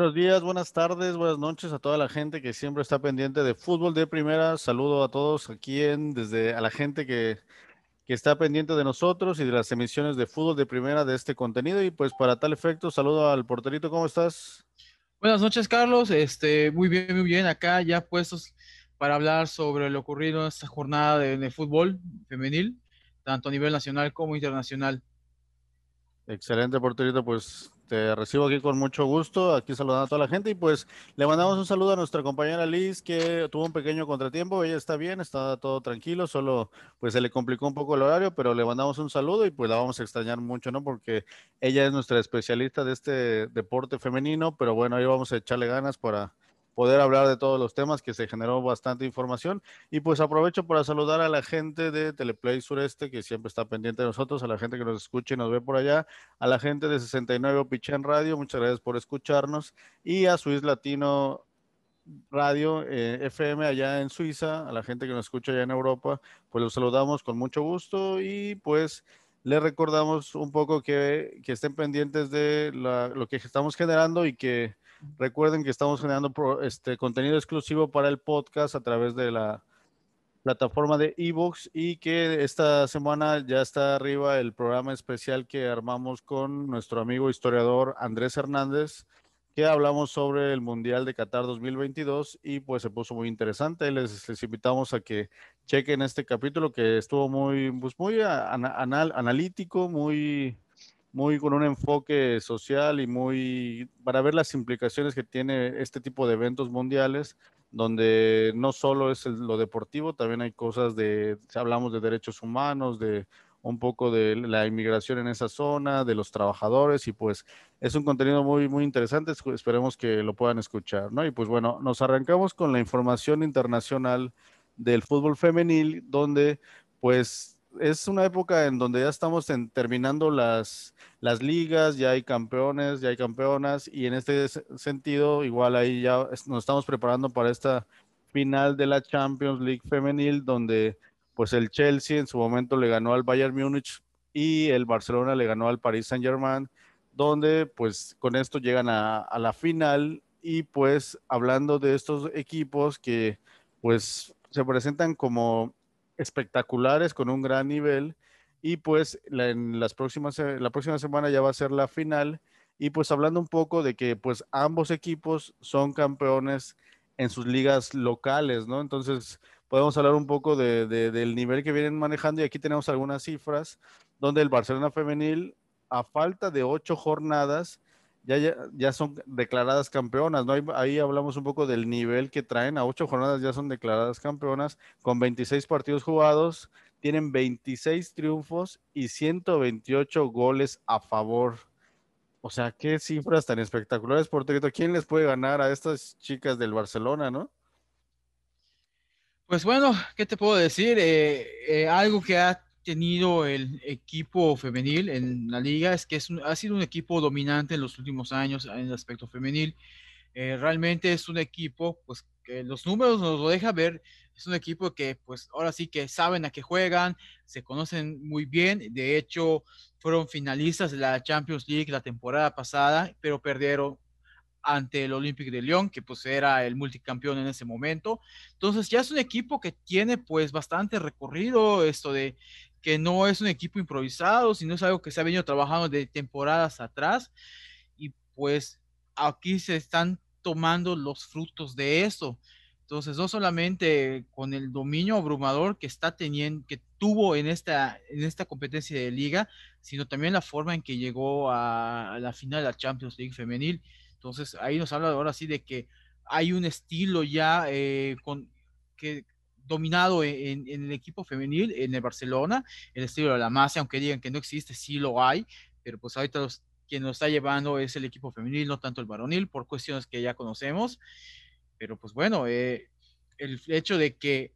Buenos días, buenas tardes, buenas noches a toda la gente que siempre está pendiente de fútbol de primera. Saludo a todos aquí en, desde a la gente que, que está pendiente de nosotros y de las emisiones de fútbol de primera de este contenido. Y pues para tal efecto, saludo al porterito, ¿cómo estás? Buenas noches, Carlos. Este, muy bien, muy bien. Acá ya puestos para hablar sobre lo ocurrido en esta jornada de, de fútbol femenil, tanto a nivel nacional como internacional. Excelente, porterito. Pues te recibo aquí con mucho gusto, aquí saludando a toda la gente y pues le mandamos un saludo a nuestra compañera Liz que tuvo un pequeño contratiempo, ella está bien, está todo tranquilo, solo pues se le complicó un poco el horario, pero le mandamos un saludo y pues la vamos a extrañar mucho, ¿no? Porque ella es nuestra especialista de este deporte femenino, pero bueno, ahí vamos a echarle ganas para poder hablar de todos los temas, que se generó bastante información. Y pues aprovecho para saludar a la gente de Teleplay Sureste, que siempre está pendiente de nosotros, a la gente que nos escucha y nos ve por allá, a la gente de 69 Pichén Radio, muchas gracias por escucharnos, y a Swiss Latino Radio eh, FM allá en Suiza, a la gente que nos escucha allá en Europa, pues los saludamos con mucho gusto y pues les recordamos un poco que, que estén pendientes de la, lo que estamos generando y que Recuerden que estamos generando este contenido exclusivo para el podcast a través de la plataforma de ebooks y que esta semana ya está arriba el programa especial que armamos con nuestro amigo historiador Andrés Hernández, que hablamos sobre el Mundial de Qatar 2022 y pues se puso muy interesante. Les, les invitamos a que chequen este capítulo que estuvo muy, pues muy anal, analítico, muy muy con un enfoque social y muy para ver las implicaciones que tiene este tipo de eventos mundiales, donde no solo es lo deportivo, también hay cosas de, hablamos de derechos humanos, de un poco de la inmigración en esa zona, de los trabajadores y pues es un contenido muy, muy interesante, esperemos que lo puedan escuchar, ¿no? Y pues bueno, nos arrancamos con la información internacional del fútbol femenil, donde pues es una época en donde ya estamos terminando las, las ligas, ya hay campeones, ya hay campeonas, y en este sentido, igual ahí ya nos estamos preparando para esta final de la Champions League femenil, donde pues el Chelsea en su momento le ganó al Bayern Múnich y el Barcelona le ganó al Paris Saint Germain, donde pues con esto llegan a, a la final y pues hablando de estos equipos que pues se presentan como espectaculares con un gran nivel y pues la, en las próximas, la próxima semana ya va a ser la final y pues hablando un poco de que pues ambos equipos son campeones en sus ligas locales, ¿no? Entonces podemos hablar un poco de, del nivel que vienen manejando y aquí tenemos algunas cifras donde el Barcelona femenil a falta de ocho jornadas ya, ya, son declaradas campeonas, ¿no? Ahí, hablamos un poco del nivel que traen, a ocho jornadas ya son declaradas campeonas, con 26 partidos jugados, tienen 26 triunfos y 128 goles a favor. O sea, qué cifras tan espectaculares, por ¿Quién les puede ganar a estas chicas del Barcelona, no? Pues bueno, ¿qué te puedo decir? Eh, eh, algo que ha tenido el equipo femenil en la liga es que es ha sido un equipo dominante en los últimos años en el aspecto femenil. Eh, realmente es un equipo, pues que los números nos lo deja ver, es un equipo que pues ahora sí que saben a qué juegan, se conocen muy bien, de hecho fueron finalistas de la Champions League la temporada pasada, pero perdieron ante el Olympique de Lyon, que pues era el multicampeón en ese momento. Entonces ya es un equipo que tiene pues bastante recorrido, esto de que no es un equipo improvisado, sino es algo que se ha venido trabajando de temporadas atrás y pues aquí se están tomando los frutos de eso. Entonces, no solamente con el dominio abrumador que está teniendo, que tuvo en esta, en esta competencia de liga, sino también la forma en que llegó a, la final de la Champions League femenil. Entonces, ahí nos habla ahora sí de que hay un estilo ya eh, con, que, dominado en, el equipo femenil, en el Barcelona, el estilo de la masa, aunque digan que no existe, sí lo hay, pero pues ahorita quien lo está llevando es el equipo femenil, no tanto el varonil, por cuestiones que ya conocemos. Pero pues bueno, eh, el hecho de que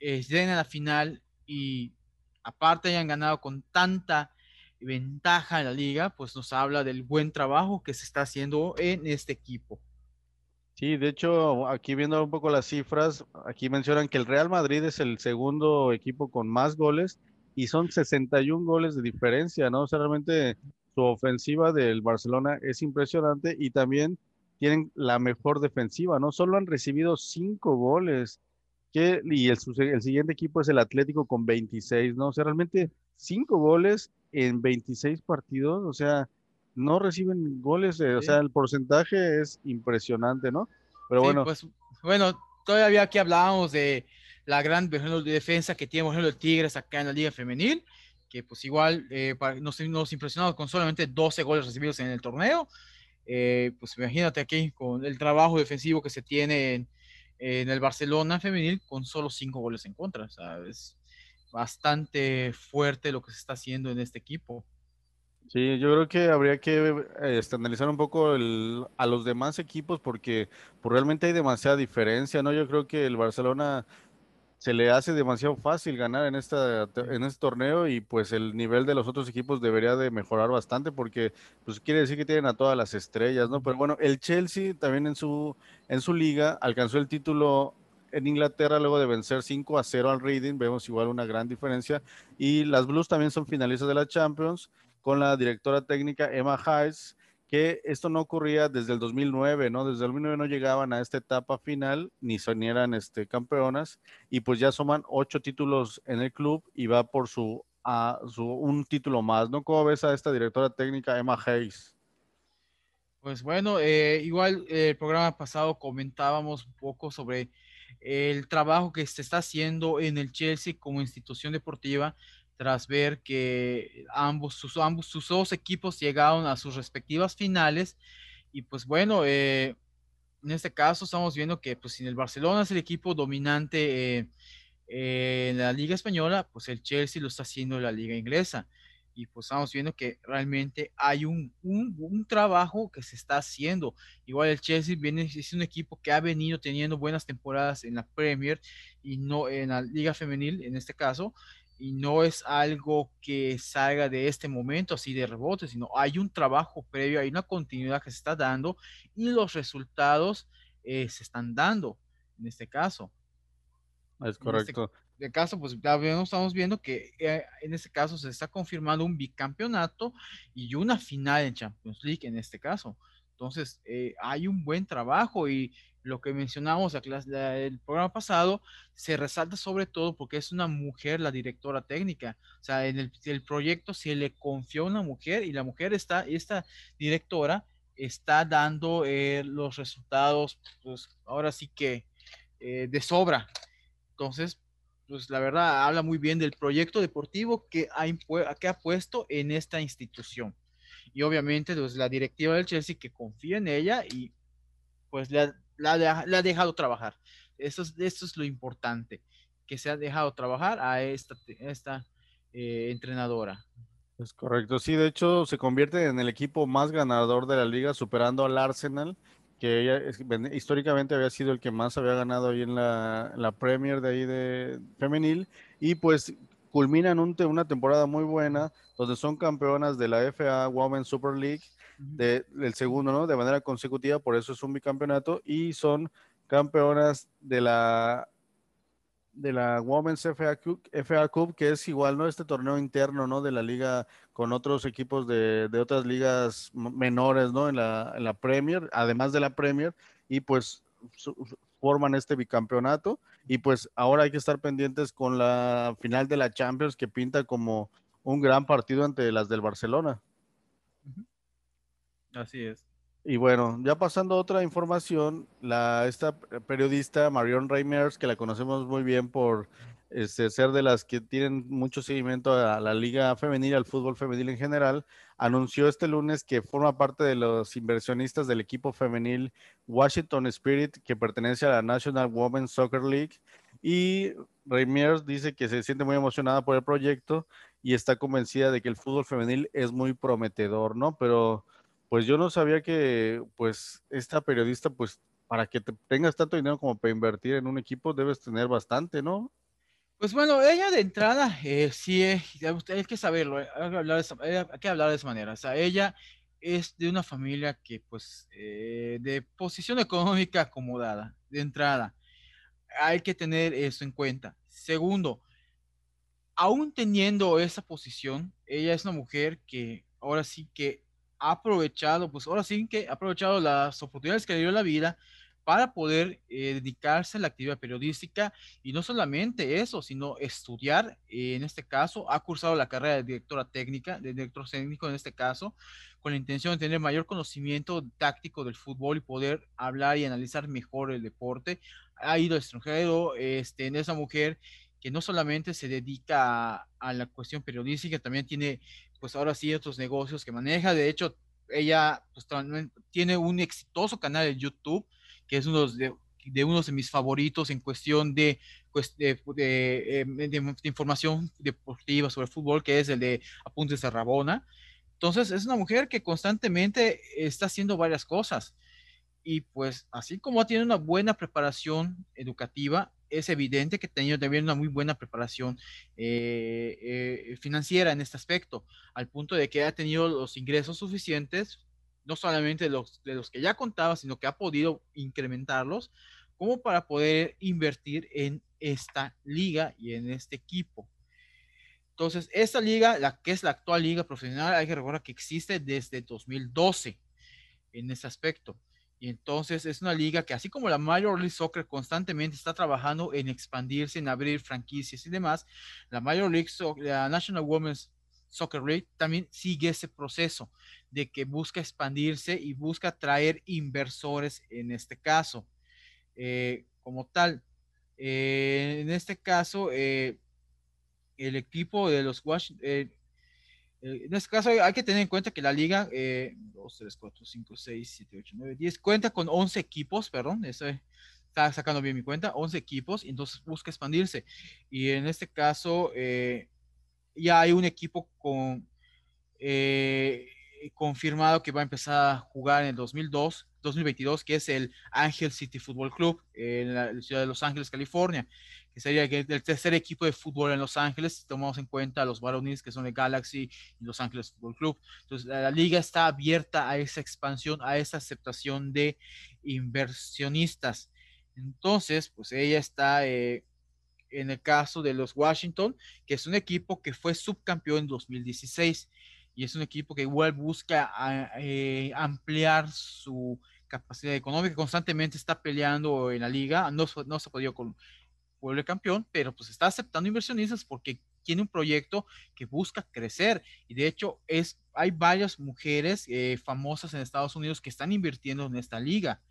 estén a la final y aparte hayan ganado con tanta ventaja en la liga, pues nos habla del buen trabajo que se está haciendo en este equipo. Sí, de hecho, aquí viendo un poco las cifras, aquí mencionan que el Real Madrid es el segundo equipo con más goles y son 61 goles de diferencia, ¿no? O sea, realmente su ofensiva del Barcelona es impresionante y también tienen la mejor defensiva, ¿no? Solo han recibido cinco goles. Que, y el, el siguiente equipo es el Atlético con 26, ¿no? O sea, realmente cinco goles en 26 partidos, o sea, no reciben goles, eh, o sea, el porcentaje es impresionante, ¿no? Pero bueno. Pues, bueno, todavía aquí hablábamos de la gran defensa que tiene, por ejemplo, el Tigres acá en la Liga Femenil, que pues igual eh, nos, nos impresionamos con solamente 12 goles recibidos en el torneo. Eh, pues imagínate aquí con el trabajo defensivo que se tiene en, en el Barcelona femenil con solo 5 goles en contra. O sea, es bastante fuerte lo que se está haciendo en este equipo. Sí, yo creo que habría que este, analizar un poco el, a los demás equipos porque pues, realmente hay demasiada diferencia, ¿no? Yo creo que el Barcelona se le hace demasiado fácil ganar en, esta, en este torneo y pues el nivel de los otros equipos debería de mejorar bastante porque pues quiere decir que tienen a todas las estrellas, ¿no? Pero bueno, el Chelsea también en su, en su liga alcanzó el título en Inglaterra luego de vencer 5 a 0 al Reading, vemos igual una gran diferencia y las Blues también son finalistas de la Champions con la directora técnica Emma Hayes que esto no ocurría desde el 2009, ¿no? Desde el 2009 no llegaban a esta etapa final, ni sonieran este, campeonas, y pues ya suman ocho títulos en el club y va por su, a, su un título más, ¿no? ¿Cómo ves a esta directora técnica Emma Hayes? Pues bueno, eh, igual eh, el programa pasado comentábamos un poco sobre el trabajo que se está haciendo en el Chelsea como institución deportiva tras ver que ambos sus, ambos, sus dos equipos llegaron a sus respectivas finales. Y pues bueno, eh, en este caso estamos viendo que pues si el Barcelona es el equipo dominante eh, eh, en la liga española, pues el Chelsea lo está haciendo en la liga inglesa. Y pues estamos viendo que realmente hay un, un, un, trabajo que se está haciendo. Igual el Chelsea viene, es un equipo que ha venido teniendo buenas temporadas en la Premier y no en la liga femenil en este caso y no es algo que salga de este momento así de rebote, sino hay un trabajo previo, hay una continuidad que se está dando y los resultados eh, se están dando en este caso. Es correcto. En este caso, pues ya estamos viendo que eh, en este caso se está confirmando un bicampeonato y una final en Champions League en este caso. Entonces, eh, hay un buen trabajo y lo que mencionamos el programa pasado, se resalta sobre todo porque es una mujer la directora técnica. O sea, en el, proyecto se le confió a una mujer y la mujer está, esta directora está dando eh, los resultados, pues ahora sí que eh, de sobra. Entonces, pues la verdad habla muy bien del proyecto deportivo que ha, que ha puesto en esta institución. Y obviamente, pues la directiva del Chelsea que confía en ella y pues le ha la, ha dejado trabajar. Eso es, es lo importante, que se ha dejado trabajar a esta, esta eh, entrenadora. Es correcto, sí, de hecho se convierte en el equipo más ganador de la liga, superando al Arsenal, que ella, históricamente había sido el que más había ganado ahí en la, la Premier de ahí de femenil, y pues culminan un, una temporada muy buena, donde son campeonas de la FA Women's Super League, de, del segundo, ¿no? De manera consecutiva, por eso es un bicampeonato, y son campeonas de la de la Women's FA Cup, FA Cup, que es igual, ¿no? Este torneo interno, ¿no? De la liga con otros equipos de, de otras ligas menores, ¿no? En la, en la Premier, además de la Premier, y pues forman este bicampeonato. Y pues ahora hay que estar pendientes con la final de la Champions, que pinta como un gran partido ante las del Barcelona. Así es. Y bueno, ya pasando a otra información, la, esta periodista Marion Reimers, que la conocemos muy bien por este, ser de las que tienen mucho seguimiento a la liga femenil, al fútbol femenil en general, anunció este lunes que forma parte de los inversionistas del equipo femenil Washington Spirit, que pertenece a la National Women's Soccer League. Y Reimers dice que se siente muy emocionada por el proyecto y está convencida de que el fútbol femenil es muy prometedor, ¿no? Pero pues yo no sabía que, pues, esta periodista, pues, para que te tengas tanto dinero como para invertir en un equipo, debes tener bastante, ¿no? Pues bueno, ella de entrada, eh, sí, eh, hay que saberlo, eh, hay que, hablar de esa, que hablar de esa manera. O sea, ella es de una familia que, pues, de posición económica acomodada, de entrada. Hay que tener eso en cuenta. Segundo, aún teniendo esa posición, ella es una mujer que ahora sí que ha aprovechado, pues ahora sí que ha aprovechado las oportunidades que le dio la vida para poder eh, dedicarse a la actividad periodística y no solamente eso, sino estudiar, en este caso, ha cursado la carrera de directora técnica, de director técnico en este caso, con la intención de tener mayor conocimiento táctico del fútbol y poder hablar y analizar mejor el deporte. Ha ido al extranjero, este, en esa mujer que no solamente se dedica a, a la cuestión periodística, también tiene, pues ahora sí, otros negocios que maneja. De hecho, ella pues, tiene un exitoso canal de YouTube que es uno de, de uno de mis favoritos en cuestión de, pues, de, de, de, información deportiva sobre fútbol, que es el de Apuntes de Rabona. Entonces, es una mujer que constantemente está haciendo varias cosas. Y pues, así como tiene una buena preparación educativa, es evidente que tenido también una muy buena preparación eh, eh, financiera en este aspecto, al punto de que ha tenido los ingresos suficientes no solamente los, de los que ya contaba, sino que ha podido incrementarlos, como para poder invertir en esta liga y en este equipo. Entonces, esta liga, la que es la actual liga profesional, hay que recordar que existe desde 2012 en ese aspecto. Y entonces es una liga que así como la Major League Soccer constantemente está trabajando en expandirse, en abrir franquicias y demás, la Major League Soccer, la National Women's Soccer League también sigue ese proceso de que busca expandirse y busca traer inversores en este caso. Eh, como tal, eh, en este caso, eh, el equipo de los Washington, en este caso hay que tener en cuenta que la liga 2, 3, 4, 5, 6, 7, 8, 9, 10 cuenta con 11 equipos, perdón, eso está sacando bien mi cuenta, 11 equipos, entonces busca expandirse. Y en este caso, ya hay un equipo eh, confirmado que va a empezar a jugar en el 2002, 2022, que es el Angel City Football Club en la ciudad de Los Ángeles, California, que sería el tercer equipo de fútbol en Los Ángeles, si tomamos en cuenta los varones que son el Galaxy y Los Ángeles Football Club. Entonces, la, liga está abierta a esa expansión, a esa aceptación de inversionistas. Entonces, pues ella está eh, en el caso de los Washington, que es un equipo que fue subcampeón en 2016 y es un equipo que igual busca ah, eh, ampliar su capacidad económica, constantemente está peleando en la liga, no, no se ha podido con vuelve campeón, pero pues está aceptando inversionistas porque tiene un proyecto que busca crecer y de hecho es, hay varias mujeres eh, famosas en Estados Unidos que están invirtiendo en esta liga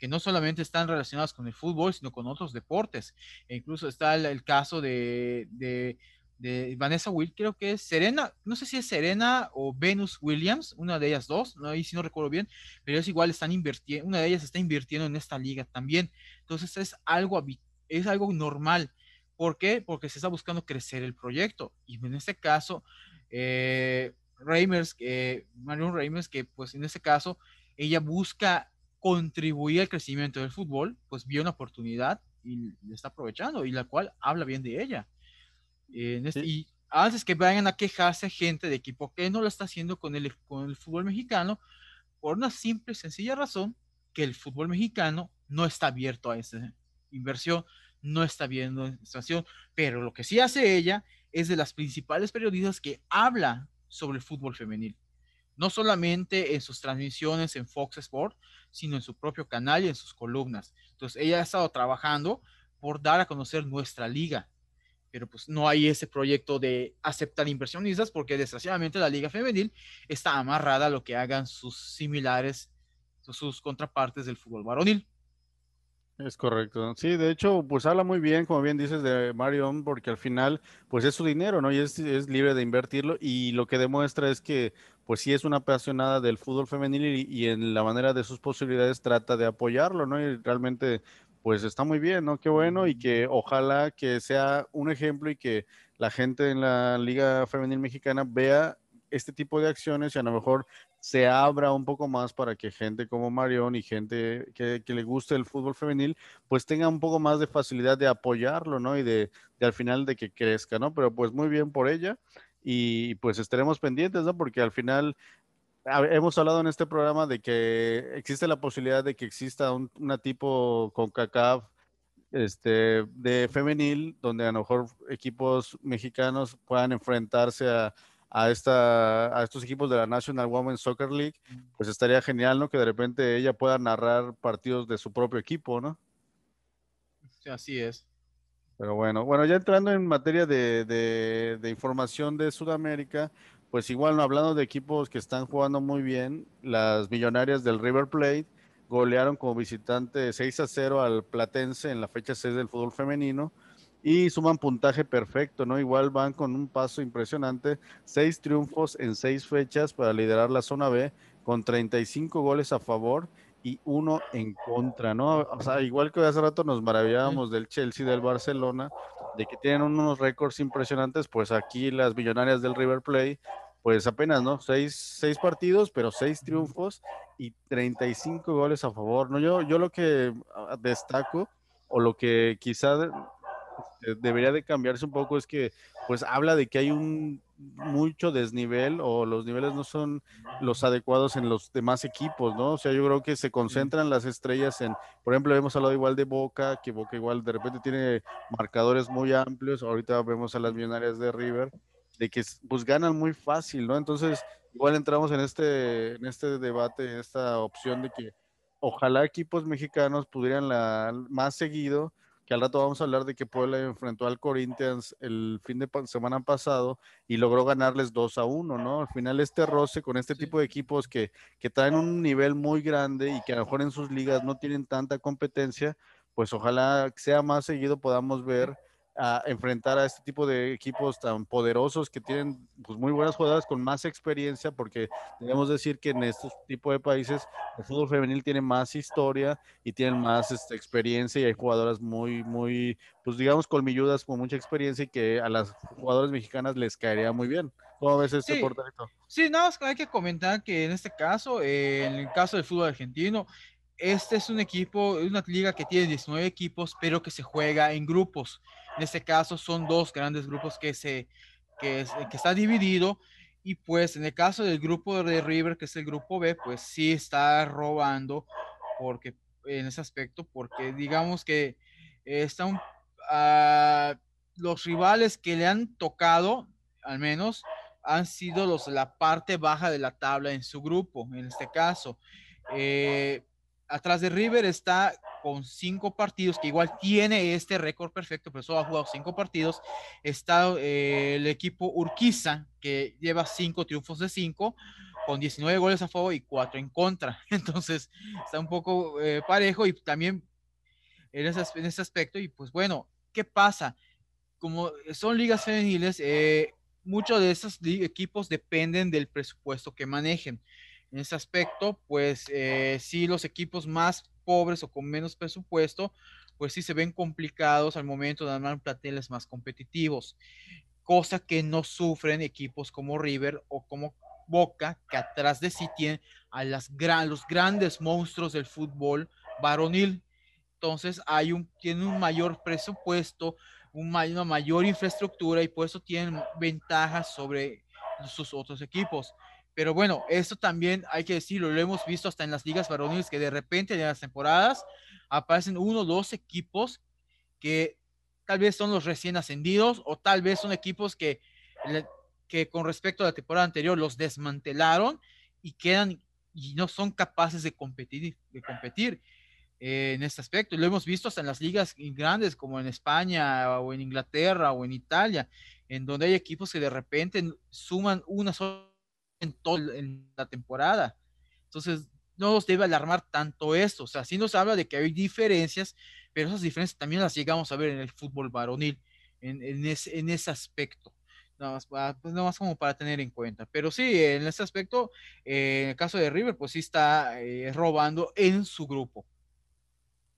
que no solamente están relacionadas con el fútbol, sino con otros deportes. E incluso está el, caso de, Vanessa Will, creo que es Serena, no sé si es Serena o Venus Williams, una de ellas dos, no, ahí si no recuerdo bien, pero es igual, están invirtiendo, una de ellas está invirtiendo en esta liga también. Entonces es algo, es algo normal. ¿Por qué? Porque se está buscando crecer el proyecto. Y en este caso, eh, Reimers, eh, Marion Reimers, que pues en este caso, ella busca contribuir al crecimiento del fútbol, pues vio una oportunidad y le está aprovechando, y la cual habla bien de ella. Este, y antes que vayan a quejarse gente de equipo que no lo está haciendo con el, con el fútbol mexicano, por una simple y sencilla razón, que el fútbol mexicano no está abierto a esa inversión, no está viendo situación, pero lo que sí hace ella es de las principales periodistas que habla sobre el fútbol femenil no solamente en sus transmisiones en Fox Sport, sino en su propio canal y en sus columnas. Entonces, ella ha estado trabajando por dar a conocer nuestra liga, pero pues no hay ese proyecto de aceptar inversionistas porque desgraciadamente la liga femenil está amarrada a lo que hagan sus similares, sus contrapartes del fútbol varonil. Es correcto. Sí, de hecho, pues habla muy bien, como bien dices, de Marion, porque al final, pues es su dinero, ¿no? Y es, es, libre de invertirlo y lo que demuestra es que, pues sí es una apasionada del fútbol femenil y, y, en la manera de sus posibilidades trata de apoyarlo, ¿no? Y realmente, pues está muy bien, ¿no? Qué bueno y que ojalá que sea un ejemplo y que la gente en la Liga Femenil Mexicana vea este tipo de acciones y a lo mejor se abra un poco más para que gente como Marion y gente que, le guste el fútbol femenil, pues tenga un poco más de facilidad de apoyarlo, ¿no? Y de, al final de que crezca, ¿no? Pero pues muy bien por ella y pues estaremos pendientes, ¿no? Porque al final hemos hablado en este programa de que existe la posibilidad de que exista un, una tipo con CACAF este, de femenil, donde a lo mejor equipos mexicanos puedan enfrentarse a a, esta, a estos equipos de la National Women's Soccer League, pues estaría genial, ¿no? Que de repente ella pueda narrar partidos de su propio equipo, ¿no? Así es. Pero bueno, bueno, ya entrando en materia de, de, información de Sudamérica, pues igual, ¿no? hablando de equipos que están jugando muy bien, las millonarias del River Plate golearon como visitante 6 a 0 al Platense en la fecha 6 del fútbol femenino y suman puntaje perfecto, ¿no? Igual van con un paso impresionante, seis triunfos en seis fechas para liderar la zona B con 35 goles a favor y uno en contra, ¿no? O sea, igual que hace rato nos maravillábamos del Chelsea, del Barcelona, de que tienen unos récords impresionantes, pues aquí las millonarias del River Plate pues apenas, ¿no? Seis, seis, partidos, pero seis triunfos y 35 goles a favor, ¿no? Yo, yo lo que ah, destaco o lo que quizá este, debería de cambiarse un poco es que pues habla de que hay un mucho desnivel o los niveles no son los adecuados en los demás equipos, ¿no? O sea, yo creo que se concentran las estrellas en, por ejemplo, hemos hablado igual de Boca, que Boca igual de repente tiene marcadores muy amplios, ahorita vemos a las millonarias de River, de que pues ganan muy fácil, ¿no? Entonces, igual entramos en este, en este debate, en esta opción de que ojalá equipos mexicanos pudieran la, más seguido, que al rato vamos a hablar de que Puebla enfrentó al Corinthians el fin de semana pasado y logró ganarles 2 a 1, ¿no? Al final este roce con este tipo de equipos que, que traen un nivel muy grande y que a lo mejor en sus ligas no tienen tanta competencia, pues ojalá sea más seguido podamos ver a enfrentar a este tipo de equipos tan poderosos que tienen pues, muy buenas jugadoras con más experiencia, porque debemos decir que en estos tipos de países el fútbol femenil tiene más historia y tienen más este, experiencia y hay jugadoras muy, muy, pues digamos, colmilludas con mucha experiencia y que a las jugadoras mexicanas les caería muy bien. ¿Cómo ves este sí, portalito? Sí, nada más hay que comentar que en este caso, eh, en el caso del fútbol argentino, este es un equipo, una liga que tiene 19 equipos, pero que se juega en grupos. En este caso son dos grandes grupos que se que, que está dividido y pues en el caso del grupo de River, que es el grupo B, pues sí está robando porque en ese aspecto, porque digamos que están uh, los rivales que le han tocado, al menos, han sido los la parte baja de la tabla en su grupo, en este caso. Eh, atrás de River está con cinco partidos, que igual tiene este récord perfecto, pero solo ha jugado cinco partidos. Está eh, el equipo Urquiza, que lleva cinco triunfos de cinco, con 19 goles a favor y cuatro en contra. Entonces, está un poco eh, parejo y también en ese, en ese, aspecto. Y pues bueno, ¿qué pasa? Como son ligas femeniles, eh, muchos de esos equipos dependen del presupuesto que manejen. En ese aspecto, pues eh, sí, los equipos más pobres o con menos presupuesto, pues sí se ven complicados al momento de armar planteles más competitivos, cosa que no sufren equipos como River o como Boca, que atrás de sí tienen a las gran, los grandes monstruos del fútbol varonil. Entonces hay un, tienen un mayor presupuesto, un, una mayor infraestructura y por eso tienen ventajas sobre sus otros equipos. Pero bueno, esto también hay que decirlo, lo hemos visto hasta en las ligas varoniles que de repente en las temporadas aparecen uno o dos equipos que tal vez son los recién ascendidos o tal vez son equipos que, que con respecto a la temporada anterior los desmantelaron y quedan y no son capaces de competir, de competir eh, en este aspecto. Lo hemos visto hasta en las ligas grandes como en España o en Inglaterra o en Italia, en donde hay equipos que de repente suman una sola en toda la temporada. Entonces, no nos debe alarmar tanto esto. O sea, sí nos habla de que hay diferencias, pero esas diferencias también las llegamos a ver en el fútbol varonil, en, en, ese, en ese aspecto. Nada más, pues nada más como para tener en cuenta. Pero sí, en ese aspecto, eh, en el caso de River, pues sí está eh, robando en su grupo.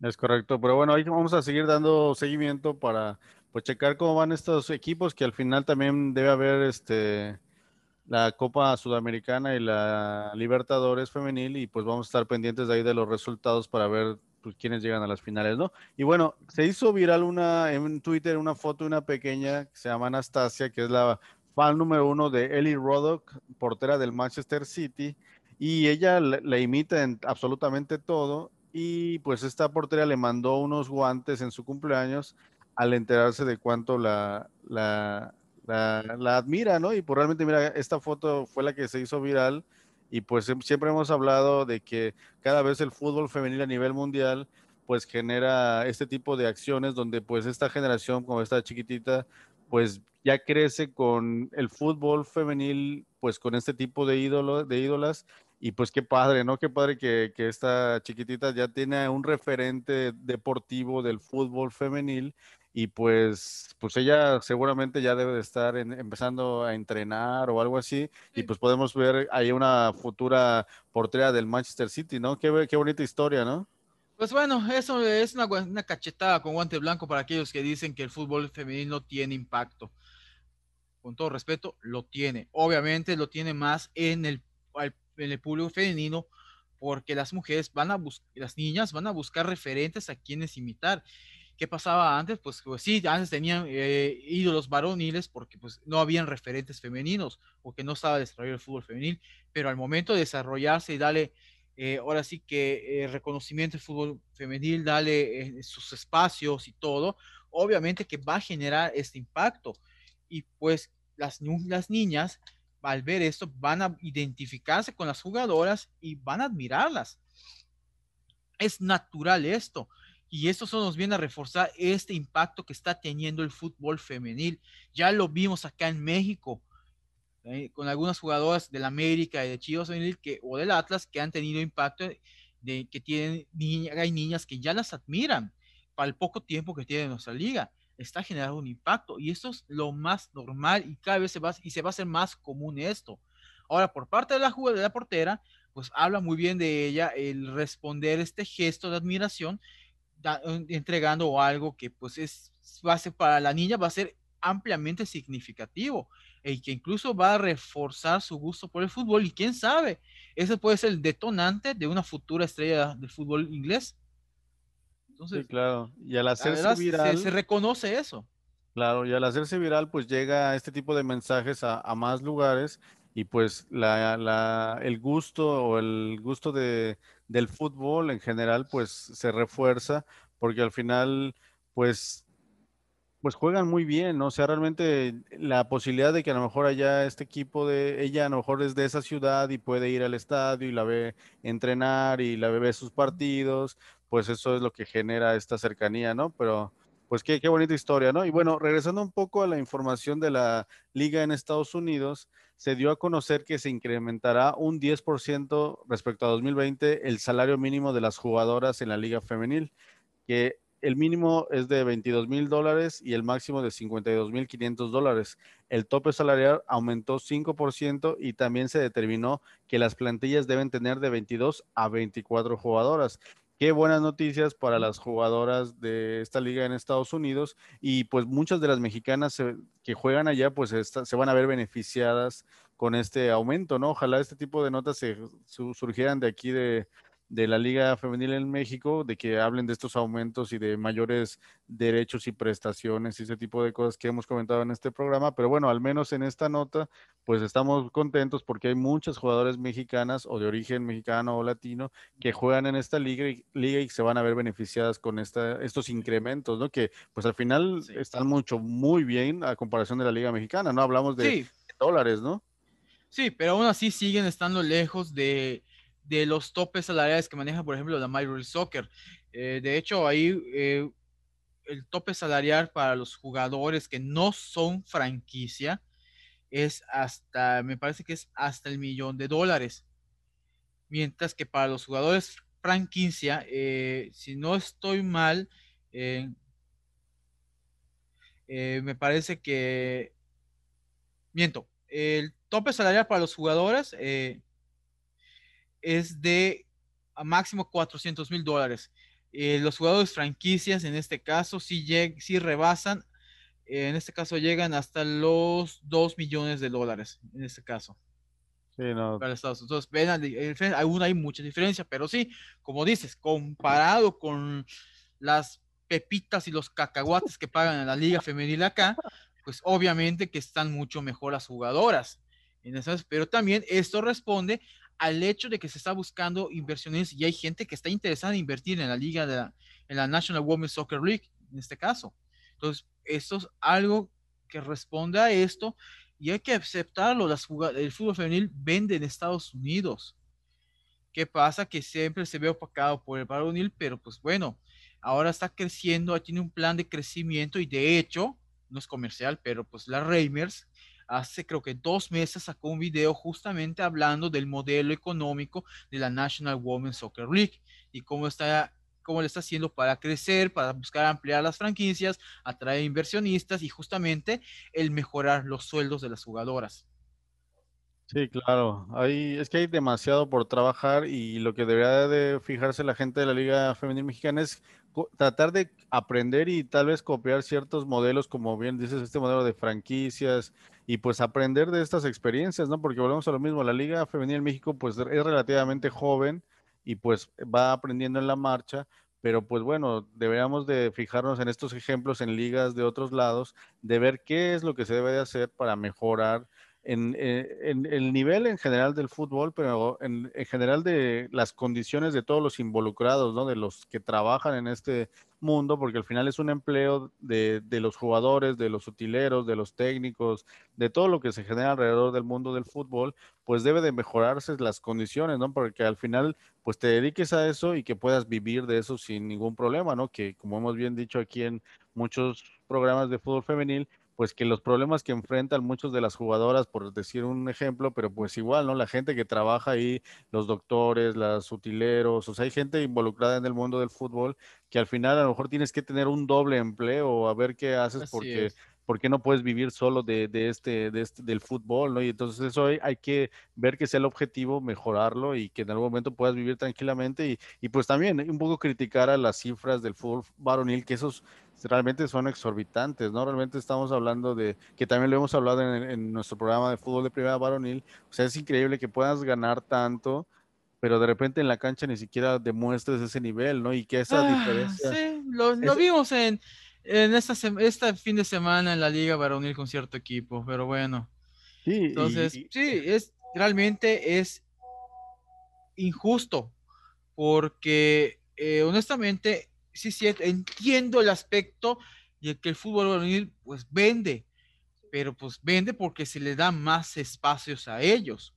Es correcto, pero bueno, ahí vamos a seguir dando seguimiento para pues checar cómo van estos equipos, que al final también debe haber este la Copa Sudamericana y la Libertadores femenil y pues vamos a estar pendientes de ahí de los resultados para ver pues, quiénes llegan a las finales, ¿no? Y bueno, se hizo viral una en Twitter una foto de una pequeña que se llama Anastasia, que es la fan número uno de Ellie Roddock, portera del Manchester City, y ella le, imita en absolutamente todo y pues esta portera le mandó unos guantes en su cumpleaños al enterarse de cuánto la, la la, la, admira, ¿no? Y pues realmente, mira, esta foto fue la que se hizo viral y pues siempre hemos hablado de que cada vez el fútbol femenil a nivel mundial pues genera este tipo de acciones donde pues esta generación como esta chiquitita pues ya crece con el fútbol femenil pues con este tipo de ídolos, de ídolas y pues qué padre, ¿no? Qué padre que, que, esta chiquitita ya tiene un referente deportivo del fútbol femenil y pues, pues ella seguramente ya debe de estar empezando a entrenar o algo así y pues podemos ver ahí una futura portera del Manchester City, ¿no? Qué, qué bonita historia, ¿no? Pues bueno, eso es una, una, cachetada con guante blanco para aquellos que dicen que el fútbol femenino tiene impacto. Con todo respeto, lo tiene. Obviamente lo tiene más en el, en el público femenino porque las mujeres van a buscar, las niñas van a buscar referentes a quienes imitar. ¿Qué pasaba antes? Pues, pues sí, antes tenían eh, ídolos varoniles porque pues no habían referentes femeninos o que no estaba desarrollado el fútbol femenil, pero al momento de desarrollarse y darle, eh, ahora sí que eh, reconocimiento al fútbol femenil, darle eh, sus espacios y todo, obviamente que va a generar este impacto. Y pues las, las niñas al ver esto van a identificarse con las jugadoras y van a admirarlas. Es natural esto. Y esto solo nos viene a reforzar este impacto que está teniendo el fútbol femenil. Ya lo vimos acá en México, ¿eh? con algunas jugadoras del América y de Chivas Femenil que, o del Atlas que han tenido impacto de que tienen hay niñas que ya las admiran para el poco tiempo que tiene nuestra liga. Está generando un impacto y esto es lo más normal y cada vez se va, y se va a hacer más común esto. Ahora, por parte de la jugadora, de la portera, pues habla muy bien de ella el responder este gesto de admiración entregando algo que pues es, va a ser para la niña, va a ser ampliamente significativo y que incluso va a reforzar su gusto por el fútbol y quién sabe, ese puede ser el detonante de una futura estrella del fútbol inglés. Entonces, claro, y al hacerse viral, se, reconoce eso. Claro, y al hacerse viral, pues llega este tipo de mensajes a, a más lugares y pues la, la, el gusto o el gusto de, del fútbol en general pues se refuerza porque al final pues pues juegan muy bien, ¿no? O sea, realmente la posibilidad de que a lo mejor allá este equipo de ella a lo mejor es de esa ciudad y puede ir al estadio y la ve entrenar y la ve sus partidos, pues eso es lo que genera esta cercanía, ¿no? Pero pues qué, qué bonita historia, ¿no? Y bueno, regresando un poco a la información de la liga en Estados Unidos, se dio a conocer que se incrementará un 10% respecto a 2020 el salario mínimo de las jugadoras en la liga femenil, que el mínimo es de 22 mil dólares y el máximo de 52 mil 500 dólares. El tope salarial aumentó 5% y también se determinó que las plantillas deben tener de 22 a 24 jugadoras qué buenas noticias para las jugadoras de esta liga en Estados Unidos y pues muchas de las mexicanas que juegan allá pues se van a ver beneficiadas con este aumento, ¿no? Ojalá este tipo de notas se surgieran de aquí de, de la Liga Femenil en México, de que hablen de estos aumentos y de mayores derechos y prestaciones y ese tipo de cosas que hemos comentado en este programa. Pero bueno, al menos en esta nota, pues estamos contentos porque hay muchas jugadoras mexicanas o de origen mexicano o latino que juegan en esta liga y, liga y se van a ver beneficiadas con esta, estos incrementos, ¿no? Que pues al final están mucho, muy bien a comparación de la Liga Mexicana, ¿no? Hablamos de dólares, ¿no? Sí, pero aún así siguen estando lejos de de los topes salariales que maneja, por ejemplo, la Major Soccer. Eh, de hecho, ahí eh, el tope salarial para los jugadores que no son franquicia es hasta, me parece que es hasta el millón de dólares. Mientras que para los jugadores franquicia, eh, si no estoy mal, me parece que, miento, el tope salarial para los jugadores es de a máximo 400 mil dólares. Eh, los jugadores franquicias en este caso sí, sí rebasan, eh, en este caso llegan hasta los 2 millones de dólares, en este caso. Sí, no. Para Estados Unidos. Entonces, aún hay mucha diferencia, pero sí, como dices, comparado con las pepitas y los cacahuates que pagan en la liga femenil acá, pues obviamente que están mucho mejor las jugadoras. En esas, pero también esto responde al hecho de que se está buscando inversiones y hay gente que está interesada en invertir en la liga de la, National Women's Soccer League, en este caso. Entonces, esto es algo que responde a esto y hay que aceptarlo. Las el fútbol femenil vende en Estados Unidos. ¿Qué pasa? Que siempre se ve opacado por el varonil, pero pues bueno, ahora está creciendo, tiene un plan de crecimiento y de hecho, no es comercial, pero pues la Reimers hace creo que dos meses sacó un video justamente hablando del modelo económico de la National Women's Soccer League y cómo está cómo le está haciendo para crecer, para buscar ampliar las franquicias, atraer inversionistas y justamente el mejorar los sueldos de las jugadoras. Sí, claro. Hay, es que hay demasiado por trabajar y lo que debería de fijarse la gente de la Liga Femenil Mexicana es tratar de aprender y tal vez copiar ciertos modelos, como bien dices, este modelo de franquicias y pues aprender de estas experiencias, ¿no? Porque volvemos a lo mismo, la Liga Femenil México pues es relativamente joven y pues va aprendiendo en la marcha, pero pues bueno, deberíamos de fijarnos en estos ejemplos en ligas de otros lados, de ver qué es lo que se debe de hacer para mejorar eh, en, el nivel en general del fútbol, pero en, general de las condiciones de todos los involucrados, ¿no? De los que trabajan en este mundo, porque al final es un empleo de, de, los jugadores, de los utileros, de los técnicos, de todo lo que se genera alrededor del mundo del fútbol, pues debe de mejorarse las condiciones, ¿no? Porque al final, pues te dediques a eso y que puedas vivir de eso sin ningún problema, ¿no? Que como hemos bien dicho aquí en muchos programas de fútbol femenil, pues que los problemas que enfrentan muchos de las jugadoras, por decir un ejemplo, pero pues igual, ¿no? La gente que trabaja ahí, los doctores, los utileros, o sea, hay gente involucrada en el mundo del fútbol que al final a lo mejor tienes que tener un doble empleo a ver qué haces porque porque no puedes vivir solo de, de, este, de este, del fútbol, ¿no? Y entonces eso hay, hay, que ver que sea el objetivo, mejorarlo y que en algún momento puedas vivir tranquilamente y, y, pues también un poco criticar a las cifras del fútbol varonil, que esos realmente son exorbitantes, ¿no? Realmente estamos hablando de, que también lo hemos hablado en, en nuestro programa de fútbol de primera varonil, o sea, es increíble que puedas ganar tanto pero de repente en la cancha ni siquiera demuestres ese nivel, ¿no? Y que esa ah, diferencia... Sí, lo, lo vimos en, en esta, este fin de semana en la liga varonil con cierto equipo, pero bueno. Sí, Entonces, sí, es realmente es injusto porque eh, honestamente sí, sí, entiendo el aspecto y que el fútbol varonil pues vende, pero pues vende porque se le da más espacios a ellos.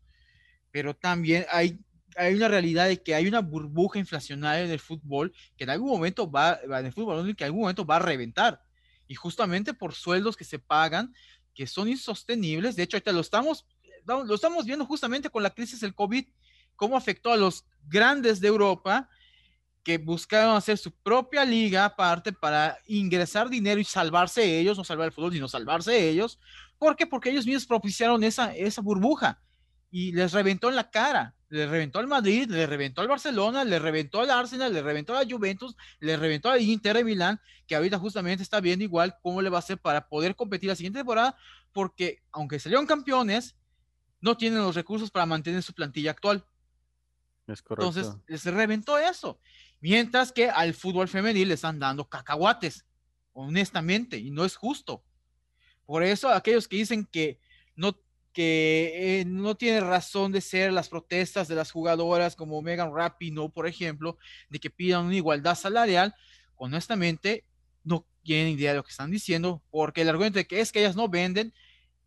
Pero también hay hay una realidad de que hay una burbuja inflacionaria en el fútbol que en algún momento va, en el fútbol que en algún momento va a reventar. Y justamente por sueldos que se pagan, que son insostenibles. De hecho, ahorita lo estamos, lo estamos viendo justamente con la crisis del COVID, cómo afectó a los grandes de Europa que buscaron hacer su propia liga aparte para ingresar dinero y salvarse ellos, no salvar el fútbol, sino salvarse ellos. ¿Por qué? Porque ellos mismos propiciaron esa, esa burbuja y les reventó en la cara le reventó al Madrid, le reventó al Barcelona, le reventó al Arsenal, le reventó a la Juventus, le reventó al Inter de Milán, que ahorita justamente está viendo igual cómo le va a hacer para poder competir la siguiente temporada, porque aunque salieron campeones, no tienen los recursos para mantener su plantilla actual. Es correcto. Entonces, les reventó eso. Mientras que al fútbol femenil le están dando cacahuates, honestamente, y no es justo. Por eso, aquellos que dicen que no que eh, no tiene razón de ser las protestas de las jugadoras como Megan Rapinoe, por ejemplo, de que pidan una igualdad salarial, honestamente no tienen idea de lo que están diciendo, porque el argumento de que es que ellas no venden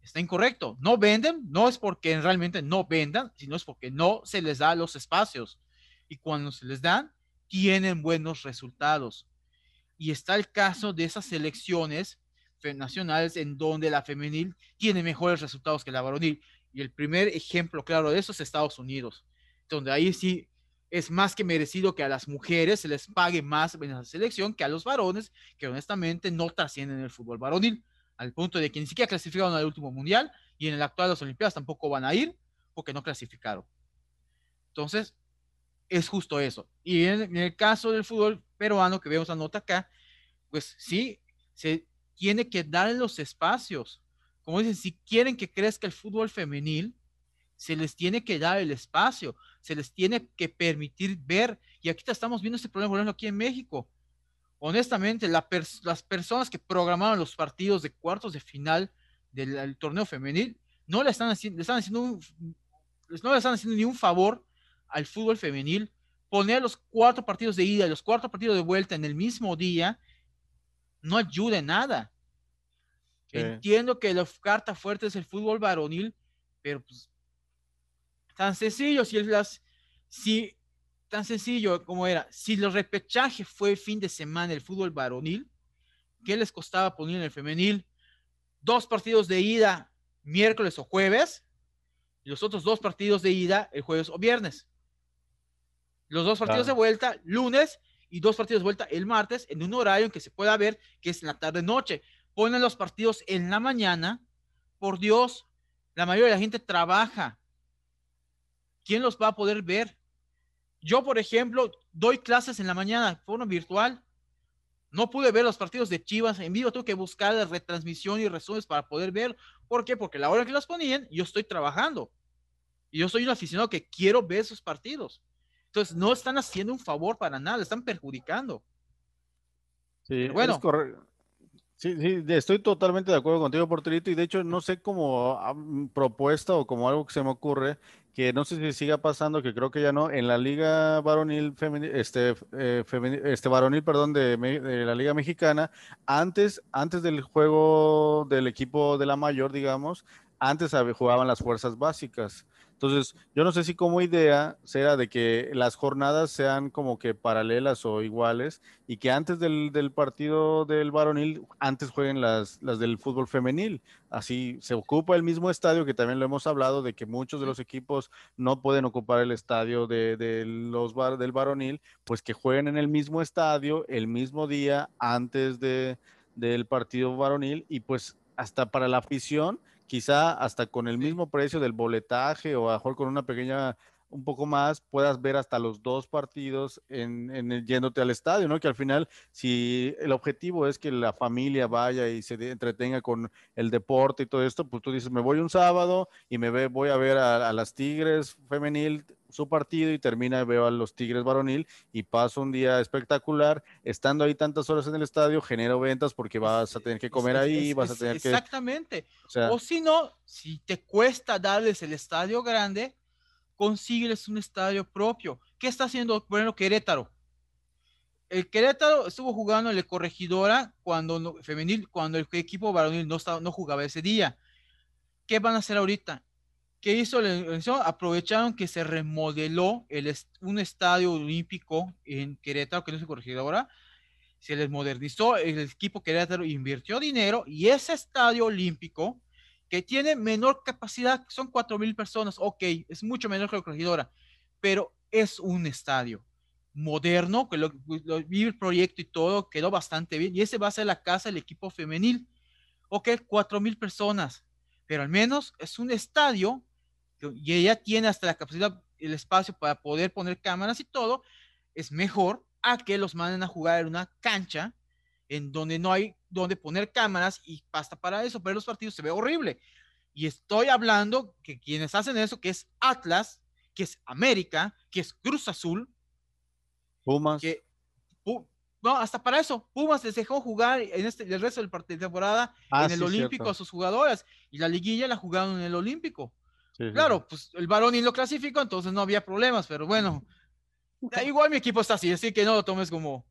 está incorrecto. No venden, no es porque realmente no vendan, sino es porque no se les da los espacios. Y cuando se les dan, tienen buenos resultados. Y está el caso de esas elecciones nacionales en donde la femenil tiene mejores resultados que la varonil. Y el primer ejemplo claro de eso es Estados Unidos, donde ahí sí es más que merecido que a las mujeres se les pague más en la selección que a los varones, que honestamente no trascienden el fútbol varonil, al punto de que ni siquiera clasificaron al último mundial y en el actual de las Olimpiadas tampoco van a ir porque no clasificaron. Entonces, es justo eso. Y en, el caso del fútbol peruano, que vemos la nota acá, pues sí, se tiene que dar los espacios. Como dicen, si quieren que crezca el fútbol femenil, se les tiene que dar el espacio, se les tiene que permitir ver. Y aquí estamos viendo este problema, por ejemplo, aquí en México. Honestamente, las personas que programaron los partidos de cuartos de final del torneo femenil no le están haciendo, están haciendo no le están haciendo ni un favor al fútbol femenil. Poner los cuatro partidos de ida y los cuatro partidos de vuelta en el mismo día no ayuda en nada. Entiendo que la carta fuerte es el fútbol varonil, pero pues tan sencillo, si es las, si tan sencillo como era, si el repechaje fue el fin de semana el fútbol varonil, ¿qué les costaba poner en el femenil? Dos partidos de ida miércoles o jueves, y los otros dos partidos de ida el jueves o viernes. Los dos partidos de vuelta lunes y dos partidos de vuelta el martes en un horario en que se pueda ver que es en la tarde-noche. Ponen los partidos en la mañana. Por Dios, la mayoría de la gente trabaja. ¿Quién los va a poder ver? Yo, por ejemplo, doy clases en la mañana, forma virtual. No pude ver los partidos de Chivas en vivo, tuve que buscar la retransmisión y resúmenes para poder ver. ¿Por qué? Porque la hora que las ponían, yo estoy trabajando. Y yo soy un aficionado que quiero ver esos partidos. Entonces, no están haciendo un favor para nada, están perjudicando. Sí, bueno. Es correcto. Sí, sí, estoy totalmente de acuerdo contigo, Porterito, y de hecho no sé como propuesta o como algo que se me ocurre, que no sé si siga pasando, que creo que ya no, en la liga varonil, este, eh, este varonil, perdón, de, de, la liga mexicana, antes, antes del juego del equipo de la mayor, digamos, antes jugaban las fuerzas básicas. Entonces, yo no sé si como idea será de que las jornadas sean como que paralelas o iguales y que antes del, partido del varonil, antes jueguen las, las del fútbol femenil. Así se ocupa el mismo estadio, que también lo hemos hablado, de que muchos de los equipos no pueden ocupar el estadio de, los del varonil, pues que jueguen en el mismo estadio el mismo día antes de, del partido varonil y pues hasta para la afición quizá hasta con el mismo precio del boletaje o a lo mejor con una pequeña, un poco más, puedas ver hasta los dos partidos en, en yéndote al estadio, ¿no? Que al final, si el objetivo es que la familia vaya y se entretenga con el deporte y todo esto, pues tú dices, me voy un sábado y me voy a ver a, a las Tigres femenil su partido y termina, veo a los Tigres varonil y paso un día espectacular. Estando ahí tantas horas en el estadio, genero ventas porque vas a tener que comer ahí, vas a tener que... Exactamente. O, si no, si te cuesta darles el estadio grande, consígueles un estadio propio. ¿Qué está haciendo, por ejemplo, Querétaro? El Querétaro estuvo jugando en la corregidora cuando femenil, cuando el equipo varonil no, estaba, no jugaba ese día. ¿Qué van a hacer ahorita? ¿Qué hizo la organización? Aprovecharon que se remodeló el, un estadio olímpico en Querétaro, que no se corregido ahora, se les modernizó, el equipo Querétaro invirtió dinero y ese estadio olímpico, que tiene menor capacidad, son 4 mil personas, ok, es mucho menor que la corregidora, pero es un estadio moderno, que lo, lo, vi el proyecto y todo, quedó bastante bien, y ese va a ser la casa del equipo femenil, ok, 4 mil personas, pero al menos es un estadio y ella tiene hasta la capacidad, el espacio para poder poner cámaras y todo, es mejor a que los manden a jugar en una cancha en donde no hay donde poner cámaras y basta para eso, pero los partidos se ve horrible. Y estoy hablando que quienes hacen eso, que es Atlas, que es América, que es Cruz Azul, Pumas. Que, no, hasta para eso, Pumas les dejó jugar en este, el resto del partido de temporada ah, en el Olímpico a sus jugadoras y la liguilla la jugaron en el Olímpico claro, pues el varón y lo clasificó, entonces no había problemas, pero bueno, igual mi equipo está así, así que no lo tomes como,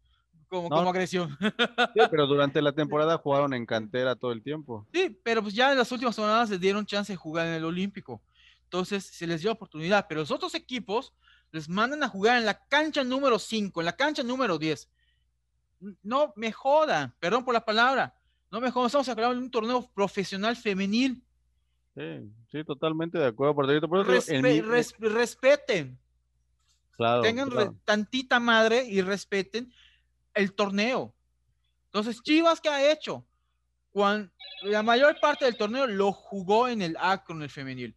como, como agresión. Sí, pero durante la temporada jugaron en cantera todo el tiempo. Sí, pero pues ya en las últimas semanas les dieron chance de jugar en el Olímpico. Entonces se les dio oportunidad, pero los otros equipos les mandan a jugar en la cancha número 5, en la cancha número 10. No me jodan, perdón por la palabra, no me jodan, estamos hablando de un torneo profesional femenil Sí, sí, totalmente de acuerdo. Por, respeten. Claro, Tengan tantita madre y respeten el torneo. Entonces, Chivas, ¿qué ha hecho? Cuando, la mayor parte del torneo lo jugó en el Acro, en el femenil.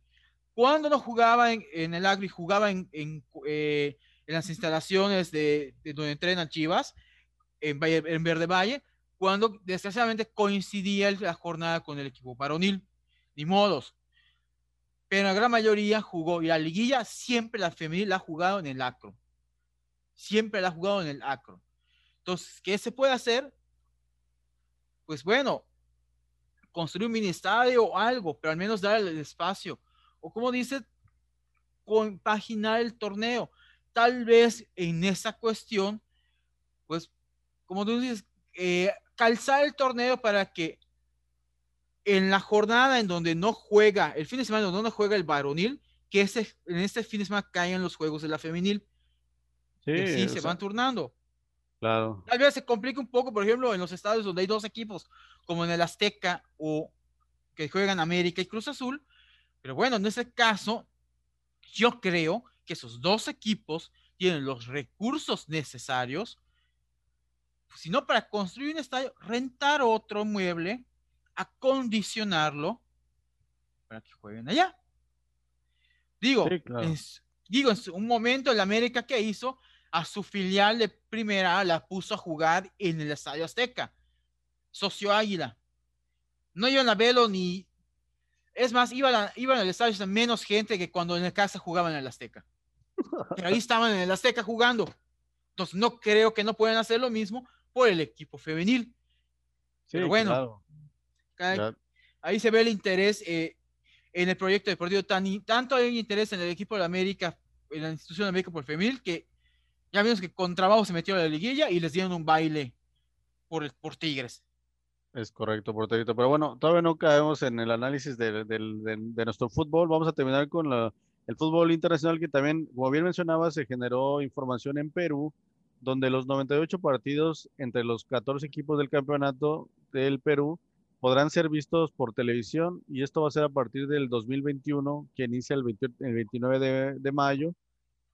Cuando no jugaba en, el Agri, jugaba en, en, eh, en las instalaciones de, donde entrenan Chivas, en, en Verde Valle, cuando desgraciadamente coincidía la jornada con el equipo varonil ni modos. Pero la gran mayoría jugó y la liguilla siempre la femenil la ha jugado en el acro. Siempre la ha jugado en el acro. Entonces, ¿qué se puede hacer? Pues bueno, construir un mini estadio o algo, pero al menos darle el espacio. O como dice, compaginar el torneo. Tal vez en esa cuestión, pues, como tú dices, eh, calzar el torneo para que en la jornada en donde no juega, el fin de semana donde no juega el varonil, que ese, en este fin de semana caen los juegos de la femenil. Sí, y así se van turnando. Claro. Tal vez se complica un poco, por ejemplo, en los estados donde hay dos equipos, como en el Azteca o que juegan América y Cruz Azul. Pero bueno, en ese caso, yo creo que esos dos equipos tienen los recursos necesarios, si no para construir un estadio, rentar otro mueble, acondicionarlo para que jueguen allá. Digo, digo, en un momento el América que hizo a su filial de primera la puso a jugar en el Estadio Azteca, Socio Águila. No iban a verlo ni. Es más, iban, a, iban al estadio menos gente que cuando en el casa jugaban en el Azteca. Pero ahí estaban en el Azteca jugando. Entonces, no creo que no puedan hacer lo mismo por el equipo femenil. Pero bueno, ahí, se ve el interés eh, en el proyecto deportivo. Tan, tanto hay interés en el equipo de América, en la institución de América por femenil, que ya vimos que con trabajo se metió a la liguilla y les dieron un baile por, por Tigres. Es correcto, porterito. Pero bueno, todavía no caemos en el análisis de, nuestro fútbol. Vamos a terminar con el fútbol internacional que también, como bien mencionaba, se generó información en Perú, donde los 98 partidos entre los 14 equipos del campeonato del Perú podrán ser vistos por televisión y esto va a ser a partir del 2021, que inicia el, 29 de, mayo,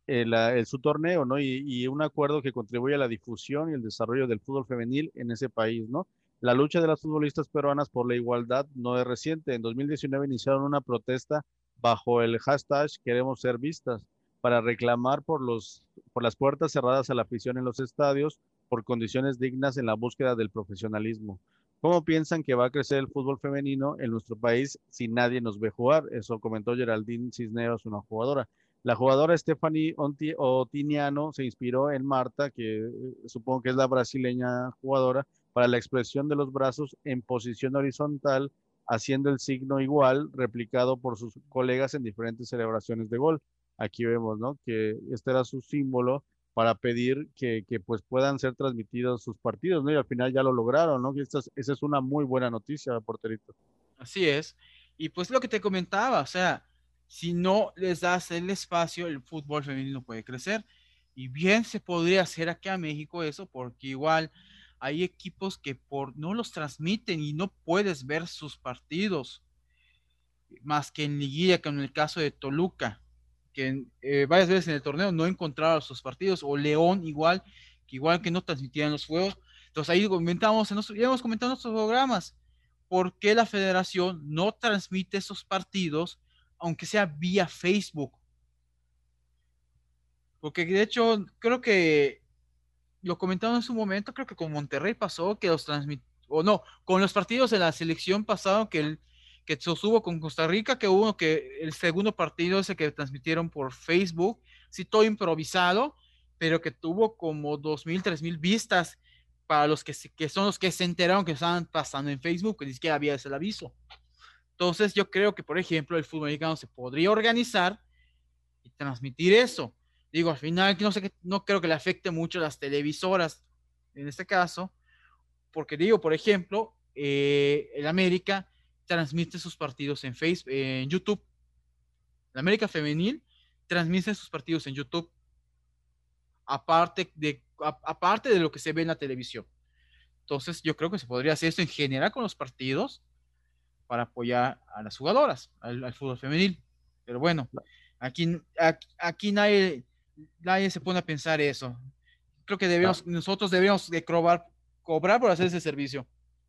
el, su torneo, ¿no? Y, y, un acuerdo que contribuye a la difusión y el desarrollo del fútbol femenil en ese país, ¿no? La lucha de las futbolistas peruanas por la igualdad no es reciente. En 2019 iniciaron una protesta bajo el hashtag Queremos ser vistas para reclamar por, los, por las puertas cerradas a la afición en los estadios por condiciones dignas en la búsqueda del profesionalismo. ¿Cómo piensan que va a crecer el fútbol femenino en nuestro país si nadie nos ve jugar? Eso comentó Geraldine Cisneros, una jugadora. La jugadora Stephanie Otiniano se inspiró en Marta, que eh, supongo que es la brasileña jugadora, para la expresión de los brazos en posición horizontal, haciendo el signo igual, replicado por sus colegas en diferentes celebraciones de gol. Aquí vemos, ¿no? Que este era su símbolo para pedir que, pues puedan ser transmitidos sus partidos, ¿no? Y al final ya lo lograron, ¿no? Y esa es una muy buena noticia, porterito. Así es. Y pues lo que te comentaba, o sea, si no les das el espacio, el fútbol femenino puede crecer. Y bien se podría hacer aquí a México eso, porque igual hay equipos que por no los transmiten y no puedes ver sus partidos más que en liguilla, como en el caso de Toluca, que eh, varias veces en el torneo no encontraron sus partidos, o León igual, que igual que no transmitían los juegos. Entonces ahí comentamos, ya hemos comentado en nuestros programas, ¿por qué la federación no transmite esos partidos, aunque sea vía Facebook? Porque de hecho, creo que lo comentamos en su momento, creo que con Monterrey pasó que los transmitió, o no, con los partidos de la selección pasado que el que con Costa Rica, que hubo que el segundo partido ese que transmitieron por Facebook, sí todo improvisado, pero que tuvo como dos mil, tres mil vistas para los que, que son los que se enteraron que estaban pasando en Facebook, que ni siquiera había ese aviso. Entonces yo creo que, por ejemplo, el fútbol mexicano se podría organizar y transmitir eso. Digo, al final no, sé, no creo que le afecte mucho a las televisoras en este caso, porque digo, por ejemplo, eh, el América transmite sus partidos en Facebook, en YouTube. La América Femenil transmite sus partidos en YouTube, aparte de, aparte de lo que se ve en la televisión. Entonces, yo creo que se podría hacer esto en general con los partidos para apoyar a las jugadoras, al, fútbol femenil. Pero bueno, aquí, aquí, nadie, nadie se pone a pensar eso. Creo que debemos, nosotros deberíamos de cobrar, cobrar por hacer ese servicio.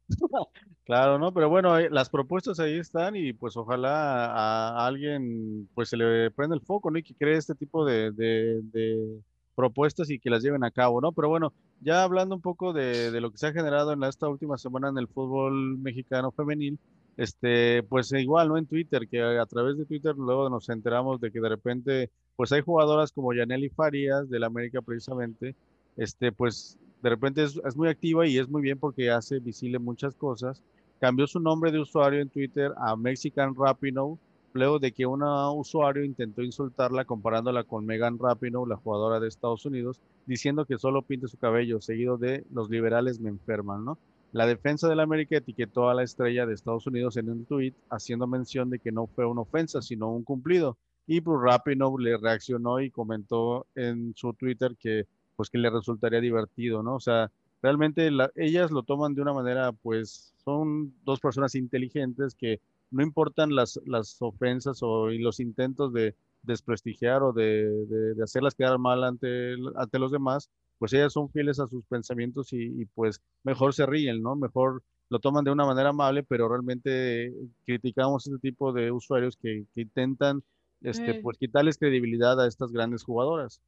Claro, ¿no? Pero bueno, eh, las propuestas ahí están y pues ojalá a alguien pues se le prenda el foco, ¿no? Y que cree este tipo de, de, propuestas y que las lleven a cabo, ¿no? Pero bueno, ya hablando un poco de, de lo que se ha generado en esta última semana en el fútbol mexicano femenil, este, pues igual, ¿no? En Twitter, que a, través de Twitter luego nos enteramos de que de repente, pues hay jugadoras como Yaneli Farías, del América precisamente, este, pues de repente es, es, muy activa y es muy bien porque hace visible muchas cosas. Cambió su nombre de usuario en Twitter a Mexican Rapinoe, luego de que un usuario intentó insultarla comparándola con Megan Rapinoe, la jugadora de Estados Unidos, diciendo que solo pinte su cabello, seguido de los liberales me enferman, ¿no? La defensa del América etiquetó a la estrella de Estados Unidos en un tuit haciendo mención de que no fue una ofensa, sino un cumplido. Y pues Rapinoe le reaccionó y comentó en su Twitter que pues que le resultaría divertido, ¿no? O sea, realmente ellas lo toman de una manera, pues son dos personas inteligentes que no importan las, ofensas o y los intentos de desprestigiar o de, hacerlas quedar mal ante los demás, pues ellas son fieles a sus pensamientos y, pues mejor se ríen, ¿no? Mejor lo toman de una manera amable, pero realmente criticamos este tipo de usuarios que, intentan este, pues quitarles credibilidad a estas grandes jugadoras.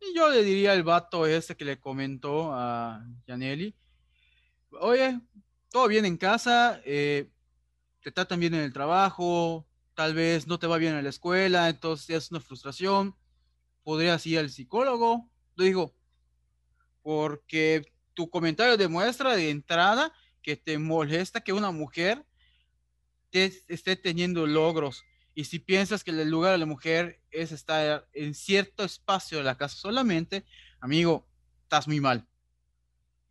Y yo le diría al vato ese que le comentó a Janelli, oye, todo bien en casa, eh, te tratan bien en el trabajo, tal vez no te va bien en la escuela, entonces es una frustración, podrías ir al psicólogo, lo digo, porque tu comentario demuestra de entrada que te molesta que una mujer te esté teniendo logros. Y si piensas que el lugar de la mujer es estar en cierto espacio de la casa solamente, amigo, estás muy mal.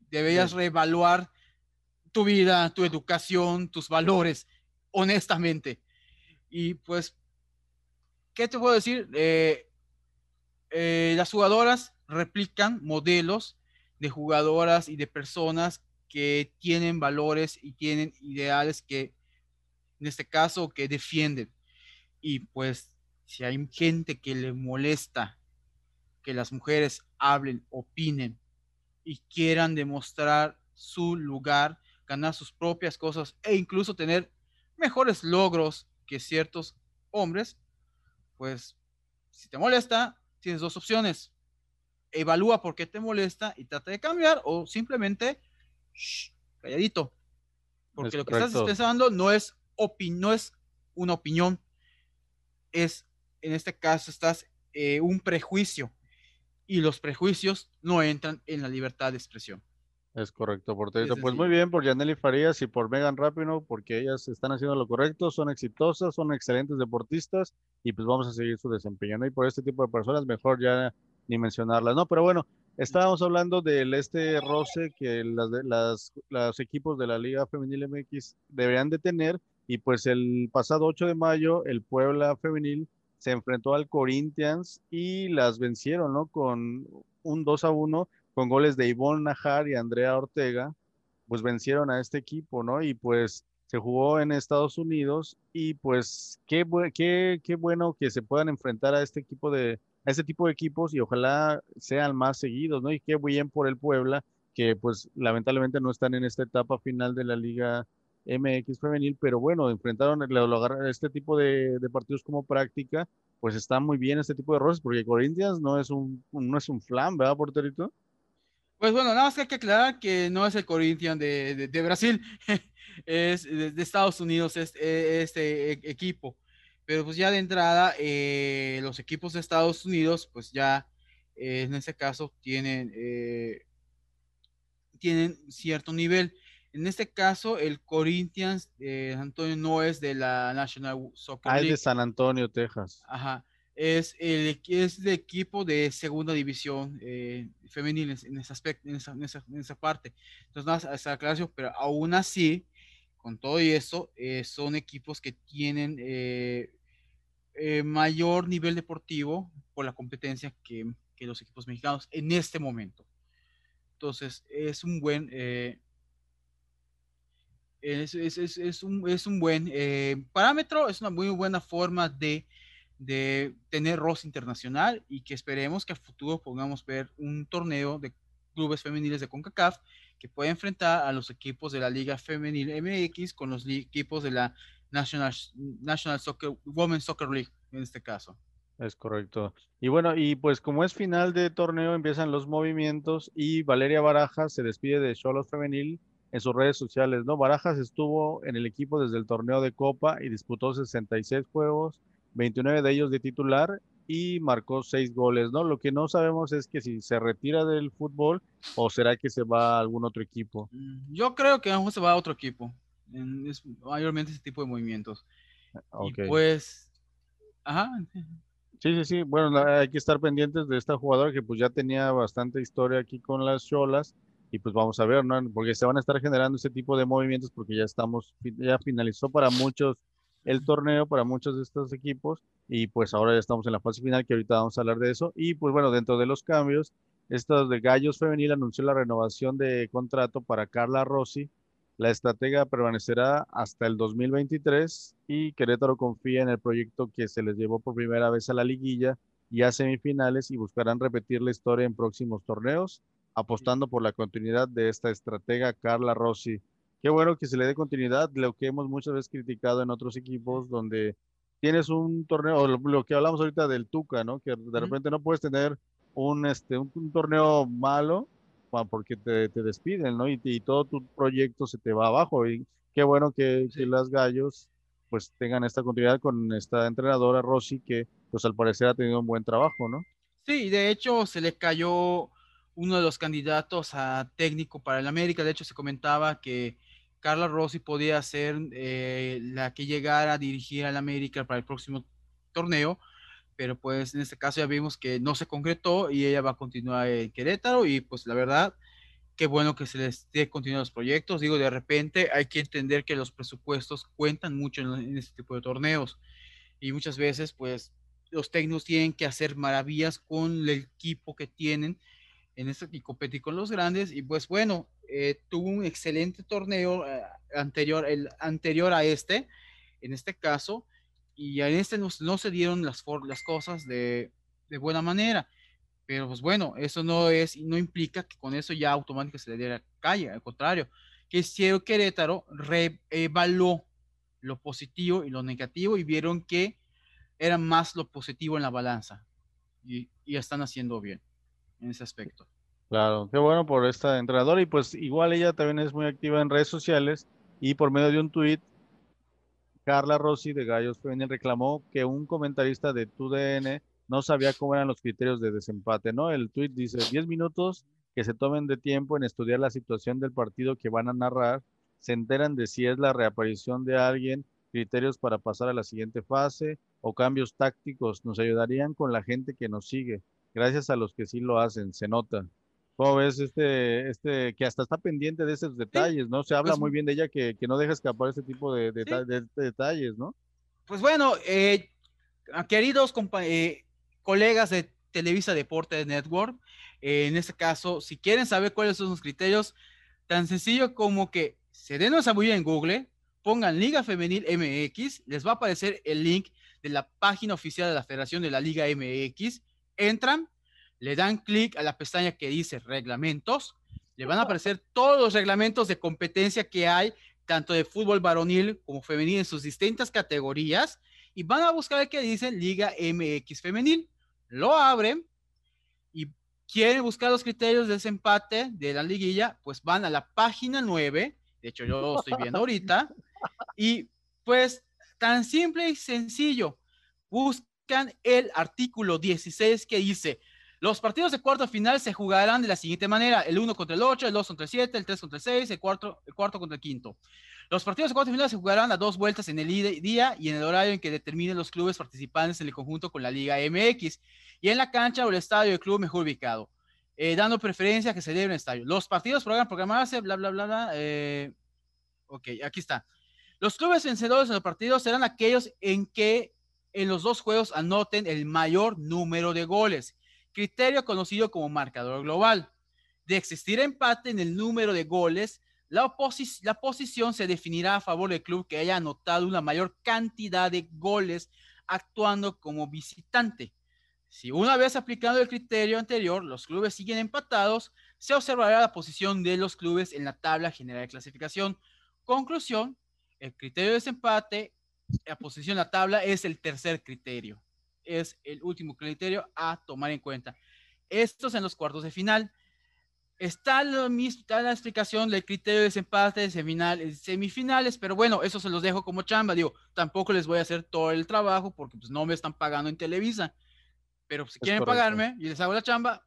Deberías reevaluar tu vida, tu educación, tus valores, honestamente. Y pues, ¿qué te puedo decir? Eh, eh, las jugadoras replican modelos de jugadoras y de personas que tienen valores y tienen ideales que, en este caso, que defienden. Y pues, si hay gente que le molesta que las mujeres hablen, opinen y quieran demostrar su lugar, ganar sus propias cosas e incluso tener mejores logros que ciertos hombres, pues si te molesta, tienes dos opciones. Evalúa por qué te molesta y trata de cambiar o simplemente calladito. Porque lo que estás expresando no es, no es una opinión, es, en este caso, estás eh, un prejuicio y los prejuicios no entran en la libertad de expresión. Es correcto, Porterito. Pues muy bien por Yaneli Farías y por Megan Rapino, porque ellas están haciendo lo correcto, son exitosas, son excelentes deportistas y pues vamos a seguir su desempeño. ¿no? Y por este tipo de personas, mejor ya ni mencionarlas, ¿no? Pero bueno, estábamos hablando del este roce que las, las, los equipos de la Liga Femenil MX deberían de tener y pues el pasado 8 de mayo el Puebla Femenil se enfrentó al Corinthians y las vencieron, ¿no? Con un 2 a 1 con goles de Ivonne Najar y Andrea Ortega, pues vencieron a este equipo, ¿no? Y pues se jugó en Estados Unidos y pues qué, qué, qué bueno que se puedan enfrentar a este equipo de, a este tipo de equipos y ojalá sean más seguidos, ¿no? Y qué bien por el Puebla, que pues lamentablemente no están en esta etapa final de la Liga MX femenil, pero bueno, enfrentaron este tipo de, de, partidos como práctica, pues está muy bien este tipo de roces, porque Corinthians no es un, no es un flan, ¿verdad, porterito? Pues bueno, nada más que hay que aclarar que no es el Corinthians de, Brasil, es de, Estados Unidos este, este equipo. Pero pues ya de entrada, eh, los equipos de Estados Unidos, pues ya eh, en este caso tienen, eh, tienen cierto nivel. En este caso, el Corinthians de Antonio no es de la National Soccer League. Ah, es de San Antonio, Texas. Ajá es el es de equipo de segunda división eh, femenil en ese aspecto, en esa, en esa, en esa parte. Entonces, nada, esa aclaración, pero aún así, con todo y eso, eh, son equipos que tienen eh, eh, mayor nivel deportivo por la competencia que, los equipos mexicanos en este momento. Entonces, es un buen... Es, un, es un buen parámetro, es una muy buena forma de de tener roce internacional y que esperemos que a futuro podamos ver un torneo de clubes femeniles de CONCACAF que pueda enfrentar a los equipos de la Liga Femenil MX con los equipos de la National, National Soccer, Women's Soccer League en este caso. Es correcto. Y bueno, y pues como es final de torneo, empiezan los movimientos y Valeria Barajas se despide de Cholos Femenil en sus redes sociales, ¿no? Barajas estuvo en el equipo desde el torneo de Copa y disputó 66 juegos 29 de ellos de titular y marcó seis goles, ¿no? Lo que no sabemos es que si se retira del fútbol o será que se va a algún otro equipo. Mm, yo creo que a se va a otro equipo. Es mayormente ese tipo de movimientos. Y pues, ajá. Sí, sí, sí. Bueno, hay que estar pendientes de esta jugadora que pues ya tenía bastante historia aquí con las Cholas y pues vamos a ver, ¿no? Porque se van a estar generando ese tipo de movimientos porque ya estamos, ya finalizó para muchos el torneo, para muchos de estos equipos y pues ahora ya estamos en la fase final que ahorita vamos a hablar de eso y pues bueno, dentro de los cambios, estos de Gallos Femenil anunció la renovación de contrato para Carla Rossi, la estratega permanecerá hasta el 2023 y Querétaro confía en el proyecto que se les llevó por primera vez a la liguilla y a semifinales y buscarán repetir la historia en próximos torneos apostando por la continuidad de esta estratega Carla Rossi. Qué bueno que se le dé continuidad, lo que hemos muchas veces criticado en otros equipos donde tienes un torneo, lo, que hablamos ahorita del Tuca, ¿no? Que de repente no puedes tener un, este, un, torneo malo porque te, te despiden, ¿no? Y, y, todo tu proyecto se te va abajo. Y qué bueno que, que las gallos pues tengan esta continuidad con esta entrenadora Rossi que pues al parecer ha tenido un buen trabajo, ¿no? Sí, de hecho se le cayó uno de los candidatos a técnico para el América. De hecho, se comentaba que Carla Rossi podía ser eh, la que llegara a dirigir al América para el próximo torneo, pero pues en este caso ya vimos que no se concretó y ella va a continuar en Querétaro y pues la verdad, qué bueno que se les dé continuar los proyectos. Digo, de repente hay que entender que los presupuestos cuentan mucho en este tipo de torneos y muchas veces pues los técnicos tienen que hacer maravillas con el equipo que tienen en este y competí con los grandes y pues bueno, eh, tuvo un excelente torneo eh, anterior, el anterior a este, en este caso, y en este no, no se dieron las, las cosas de, de, buena manera. Pero pues bueno, eso no es, no implica que con eso ya automáticamente se le diera calle, al contrario, que Cielo Querétaro reevaluó lo positivo y lo negativo y vieron que era más lo positivo en la balanza y, y están haciendo bien en ese aspecto. Claro, qué bueno por esta entrenadora y pues igual ella también es muy activa en redes sociales y por medio de un tuit, Carla Rossi de Gallos Femenil reclamó que un comentarista de TUDN no sabía cómo eran los criterios de desempate, ¿no? El tuit dice 10 minutos que se tomen de tiempo en estudiar la situación del partido que van a narrar, se enteran de si es la reaparición de alguien, criterios para pasar a la siguiente fase o cambios tácticos, nos ayudarían con la gente que nos sigue gracias a los que sí lo hacen, se nota. ¿Cómo ves este, este, que hasta está pendiente de esos detalles, ¿no? Se habla pues muy bien de ella que, que no deja escapar ese tipo de, de, detalles, ¿no? Pues bueno, eh, queridos eh, colegas de Televisa Deporte Network, eh, en este caso, si quieren saber cuáles son los criterios, tan sencillo como que se den una muy en Google, pongan Liga Femenil MX, les va a aparecer el link de la página oficial de la Federación de la Liga MX entran, le dan clic a la pestaña que dice reglamentos, le van a aparecer todos los reglamentos de competencia que hay, tanto de fútbol varonil como femenil en sus distintas categorías, y van a buscar el que dice Liga MX Femenil. Lo abren y quieren buscar los criterios de desempate de la liguilla, pues van a la página 9, de hecho yo lo estoy viendo ahorita, y pues tan simple y sencillo, el artículo 16 que dice, los partidos de cuarto final se jugarán de la siguiente manera, el 1 contra el 8, el 2 contra el 7, el 3 contra el 6, el cuarto, el cuarto contra el quinto. Los partidos de cuarto final se jugarán a dos vueltas en el día y en el horario en que determinen los clubes participantes en el conjunto con la Liga MX y en la cancha o el estadio del club mejor ubicado, eh, dando preferencia a que se dé un estadio. Los partidos podrán programarse, bla, bla, bla, bla. Eh, ok, aquí está. Los clubes vencedores en los partidos serán aquellos en que en los dos juegos anoten el mayor número de goles, criterio conocido como marcador global. De existir empate en el número de goles, la, posición se definirá a favor del club que haya anotado una mayor cantidad de goles actuando como visitante. Si una vez aplicado el criterio anterior los clubes siguen empatados, se observará la posición de los clubes en la tabla general de clasificación. Conclusión, el criterio de desempate la posición en la tabla es el tercer criterio. Es el último criterio a tomar en cuenta. Estos en los cuartos de final. Está, lo mismo, está la explicación del criterio de desempate de semifinales, semifinales, pero bueno, eso se los dejo como chamba. Digo, tampoco les voy a hacer todo el trabajo porque pues no me están pagando en Televisa. Pero si quieren pagarme y les hago la chamba,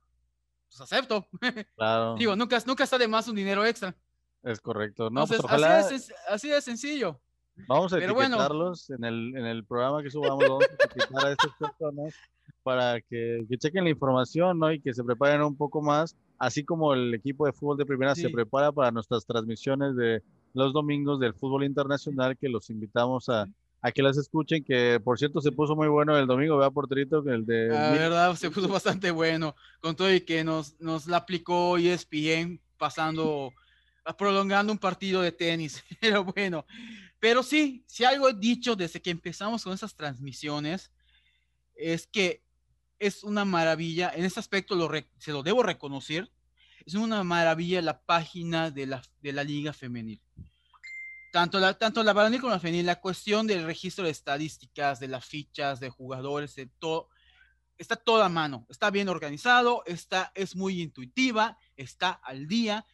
pues acepto. Claro. Digo, nunca, nunca está de más un dinero extra. Es correcto. No, pues, así, es, así de sencillo. Vamos a etiquetarlos en, el, en el programa que subamos, vamos a etiquetar a estas personas para que, chequen la información, ¿no? Y que se preparen un poco más, así como el equipo de fútbol de primera se prepara para nuestras transmisiones de los domingos del fútbol internacional, que los invitamos a, a que las escuchen, que por cierto se puso muy bueno el domingo, ¿verdad, Porterito? El de... La verdad, se puso bastante bueno, con todo y que nos, nos la aplicó ESPN pasando, prolongando un partido de tenis, pero bueno, pero sí, si algo he dicho desde que empezamos con esas transmisiones, es que es una maravilla, en este aspecto lo se lo debo reconocer, es una maravilla la página de la, de la liga femenil. Tanto la, tanto la varonil como la femenil, la cuestión del registro de estadísticas, de las fichas, de jugadores, de todo, está toda a mano, está bien organizado, está, es muy intuitiva, está al día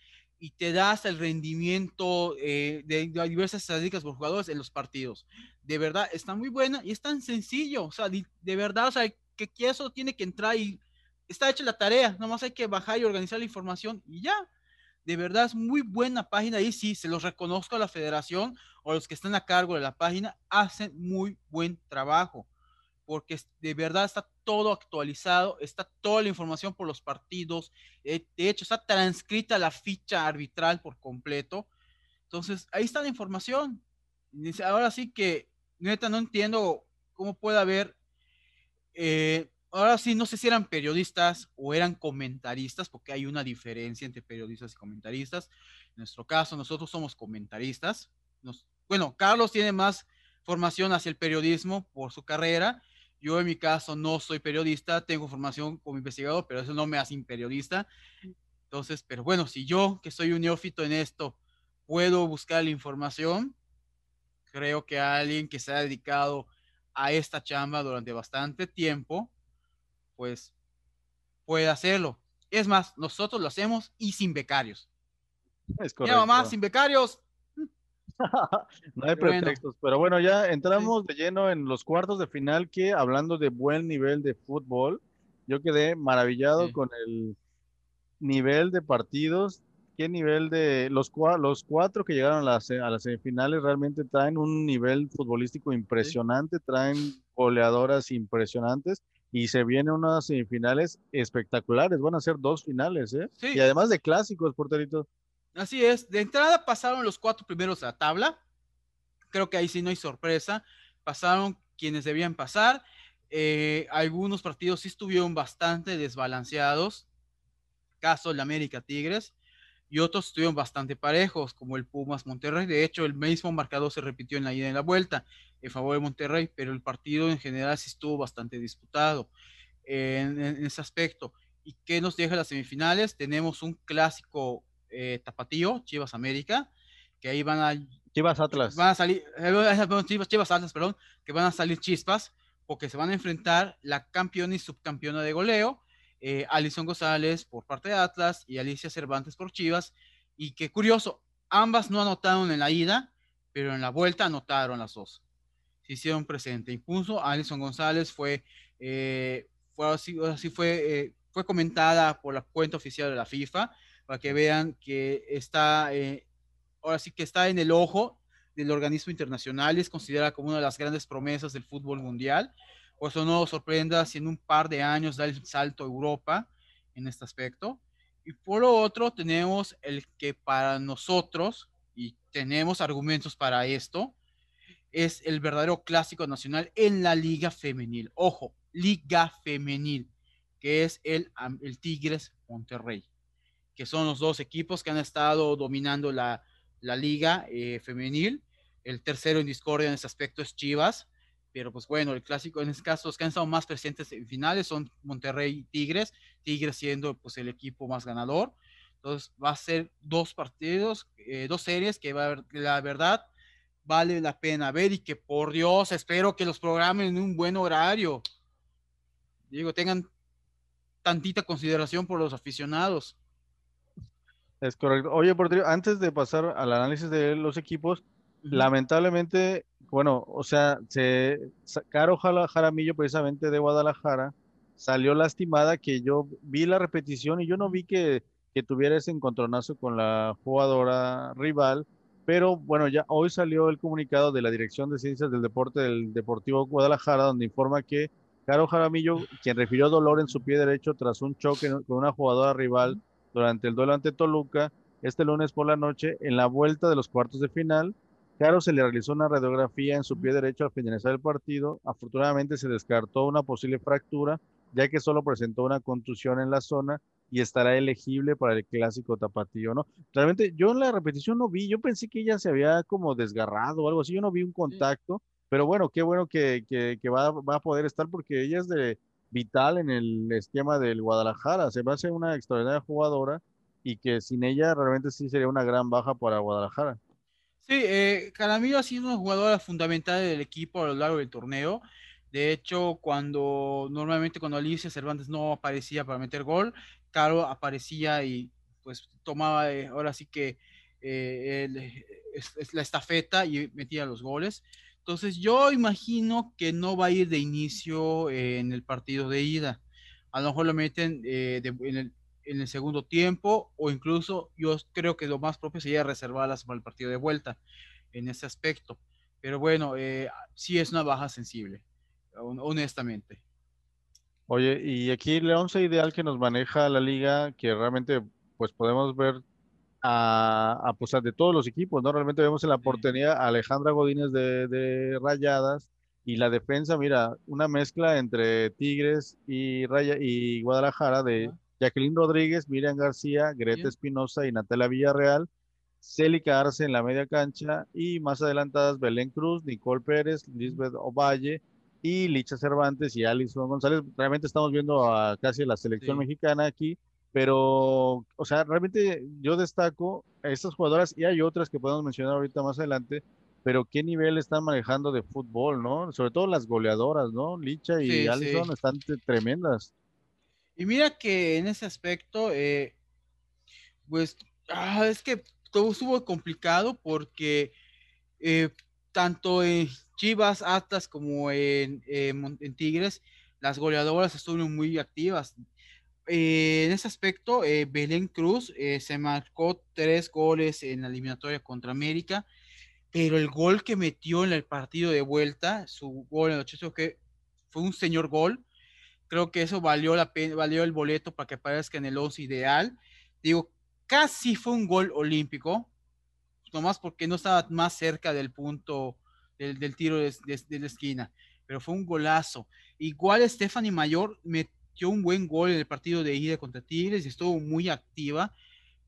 y te das el rendimiento eh, de, diversas estadísticas por jugadores en los partidos. De verdad, está muy buena y es tan sencillo, o sea, de, verdad, o sea, que, eso tiene que entrar y está hecha la tarea, nomás hay que bajar y organizar la información y ya. De verdad es muy buena página y sí, se los reconozco a la federación o los que están a cargo de la página, hacen muy buen trabajo porque de verdad está todo actualizado, está toda la información por los partidos, eh, de hecho está transcrita la ficha arbitral por completo. Entonces, ahí está la información. Ahora sí que, neta, no entiendo cómo puede haber eh, ahora sí, no sé si eran periodistas o eran comentaristas, porque hay una diferencia entre periodistas y comentaristas. En nuestro caso, nosotros somos comentaristas. bueno, Carlos tiene más formación hacia el periodismo por su carrera. Yo en mi caso no soy periodista, tengo formación como investigador, pero eso no me hace periodista. Entonces, pero bueno, si yo, que soy un neófito en esto, puedo buscar la información, creo que alguien que se ha dedicado a esta chamba durante bastante tiempo, pues puede hacerlo. Es más, nosotros lo hacemos y sin becarios. Es correcto. mamá, sin becarios. no hay pretextos, pero bueno, ya entramos de lleno en los cuartos de final que hablando de buen nivel de fútbol, yo quedé maravillado con el nivel de partidos qué nivel de los, los cuatro que llegaron a las, a las semifinales realmente traen un nivel futbolístico impresionante, traen goleadoras impresionantes y se vienen unas semifinales espectaculares. Van a ser dos finales, ¿eh? Y además de clásicos, porterito. Así es. De entrada pasaron los cuatro primeros a la tabla. Creo que ahí sí no hay sorpresa. Pasaron quienes debían pasar. Eh, algunos partidos sí estuvieron bastante desbalanceados. Caso el América Tigres y otros estuvieron bastante parejos, como el Pumas Monterrey. De hecho, el mismo marcador se repitió en la ida y en la vuelta en favor de Monterrey, pero el partido en general sí estuvo bastante disputado en, ese aspecto. ¿Y qué nos deja las semifinales? Tenemos un clásico eh, tapatío, Chivas América, que ahí van a... Chivas Atlas. Van a salir, eh, Chivas, Chivas Atlas, perdón, que van a salir chispas, porque se van a enfrentar la campeona y subcampeona de goleo, eh, Alison González por parte de Atlas y Alicia Cervantes por Chivas. Y qué curioso, ambas no anotaron en la ida, pero en la vuelta anotaron las dos. Se hicieron presente. Incluso Alison González fue, eh, fue así, fue, eh, fue comentada por la cuenta oficial de la FIFA para que vean que está, ahora sí que está en el ojo del organismo internacional, es considerada como una de las grandes promesas del fútbol mundial por eso no sorprenda si en un par de años da el salto a Europa en este aspecto. Y por lo otro, tenemos el que para nosotros, y tenemos argumentos para esto, es el verdadero clásico nacional en la liga femenil. Ojo, liga femenil, que es el, el Tigres Monterrey, que son los dos equipos que han estado dominando la, la liga eh, femenil. El tercero en discordia en ese aspecto es Chivas, pero pues bueno, el clásico en este caso, los que han estado más presentes en finales son Monterrey y Tigres, Tigres siendo pues el equipo más ganador. Entonces va a ser dos partidos, eh, dos series que va la verdad vale la pena ver y que por Dios espero que los programen en un buen horario. Digo, tengan tantita consideración por los aficionados. Es correcto. Oye, por antes de pasar al análisis de los equipos, lamentablemente bueno, o sea, se, Caro Jaramillo, precisamente de Guadalajara, salió lastimada, que yo vi la repetición y yo no vi que, que tuviera ese encontronazo con la jugadora rival, pero bueno, ya hoy salió el comunicado de la Dirección de Ciencias del Deporte del Deportivo Guadalajara, donde informa que Caro Jaramillo, quien refirió dolor en su pie derecho tras un choque con una jugadora rival durante el duelo ante Toluca este lunes por la noche en la vuelta de los cuartos de final. Caro se le realizó una radiografía en su pie derecho al finalizar el partido. Afortunadamente se descartó una posible fractura, ya que solo presentó una contusión en la zona y estará elegible para el clásico tapatío, ¿no? Realmente yo en la repetición no vi, yo pensé que ella se había como desgarrado o algo así, yo no vi un contacto, pero bueno, qué bueno que, que, va, va, a poder estar porque ella es de vital en el esquema del Guadalajara, se a ser una extraordinaria jugadora y que sin ella realmente sí sería una gran baja para Guadalajara. Sí, eh, Caramillo ha sido una jugadora fundamental del equipo a lo largo del torneo. De hecho, cuando normalmente cuando Alicia Cervantes no aparecía para meter gol, Caro aparecía y pues tomaba eh, ahora sí que eh, es, la estafeta y metía los goles. Entonces yo imagino que no va a ir de inicio en el partido de ida. A lo mejor lo meten eh, en, el, segundo tiempo o incluso yo creo que lo más propio sería reservarlas para el partido de vuelta en ese aspecto. Pero bueno, eh, sí es una baja sensible, honestamente. Oye, y aquí el once ideal que nos maneja la liga, que realmente pues podemos ver a, a, pues, de todos los equipos, ¿no? Realmente vemos en la portería a Alejandra Godínez de, de, Rayadas y la defensa, mira, una mezcla entre Tigres y, Raya, y Guadalajara de Jacqueline Rodríguez, Miriam García, Greta Espinosa y Natalia Villarreal, Célica Arce en la media cancha y más adelantadas Belén Cruz, Nicole Pérez, Lisbeth Ovalle y Licha Cervantes y Alison González. Realmente estamos viendo a casi la selección mexicana aquí pero, o sea, realmente yo destaco a estas jugadoras y hay otras que podemos mencionar ahorita más adelante, pero qué nivel están manejando de fútbol, ¿no? Sobre todo las goleadoras, ¿no? Licha y Alison están tremendas. Y mira que en ese aspecto, eh, pues, ah, es que todo estuvo complicado porque eh, tanto en Chivas, Atlas como en, en Tigres, las goleadoras estuvieron muy activas. Eh, en ese aspecto, eh, Belén Cruz eh, se marcó tres goles en la eliminatoria contra América, pero el gol que metió en el partido de vuelta, su gol en el 80, que fue un señor gol, creo que eso valió la pena, valió el boleto para que aparezca en el 11 ideal. Digo, casi fue un gol olímpico, nomás porque no estaba más cerca del punto del, tiro de, de, la esquina, pero fue un golazo. Igual Stephanie Mayor metió dio un buen gol en el partido de ida contra Tigres y estuvo muy activa,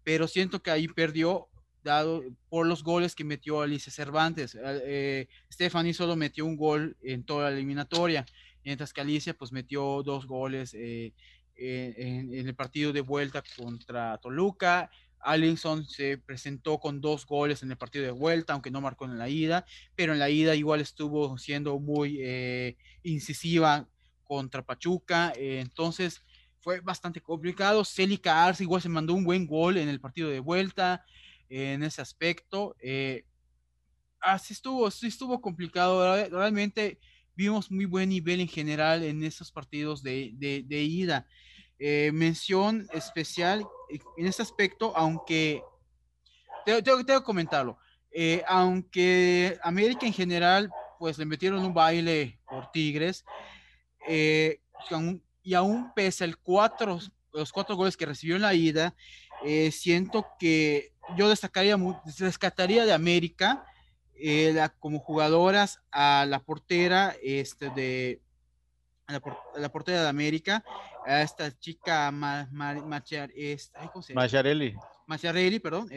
pero siento que ahí perdió dado por los goles que metió Alicia Cervantes. Eh, Stephanie solo metió un gol en toda la eliminatoria, mientras que Alicia pues metió dos goles eh, en, el partido de vuelta contra Toluca. Allinson se presentó con dos goles en el partido de vuelta, aunque no marcó en la ida, pero en la ida igual estuvo siendo muy eh, incisiva contra Pachuca. Eh, entonces fue bastante complicado. Célica Arce igual se mandó un buen gol en el partido de vuelta en ese aspecto. Eh, así estuvo, así estuvo complicado. Realmente vimos muy buen nivel en general en esos partidos de, de, ida. Eh, mención especial en ese aspecto, aunque tengo, que comentarlo. aunque América en general, pues le metieron un baile por Tigres, eh, y aún pese el cuatro, los cuatro goles que recibió en la ida, eh, siento que yo destacaría, destacaría de América eh, como jugadoras a la portera este, de a la, portera de América, a esta chica ma, Macharelli, perdón,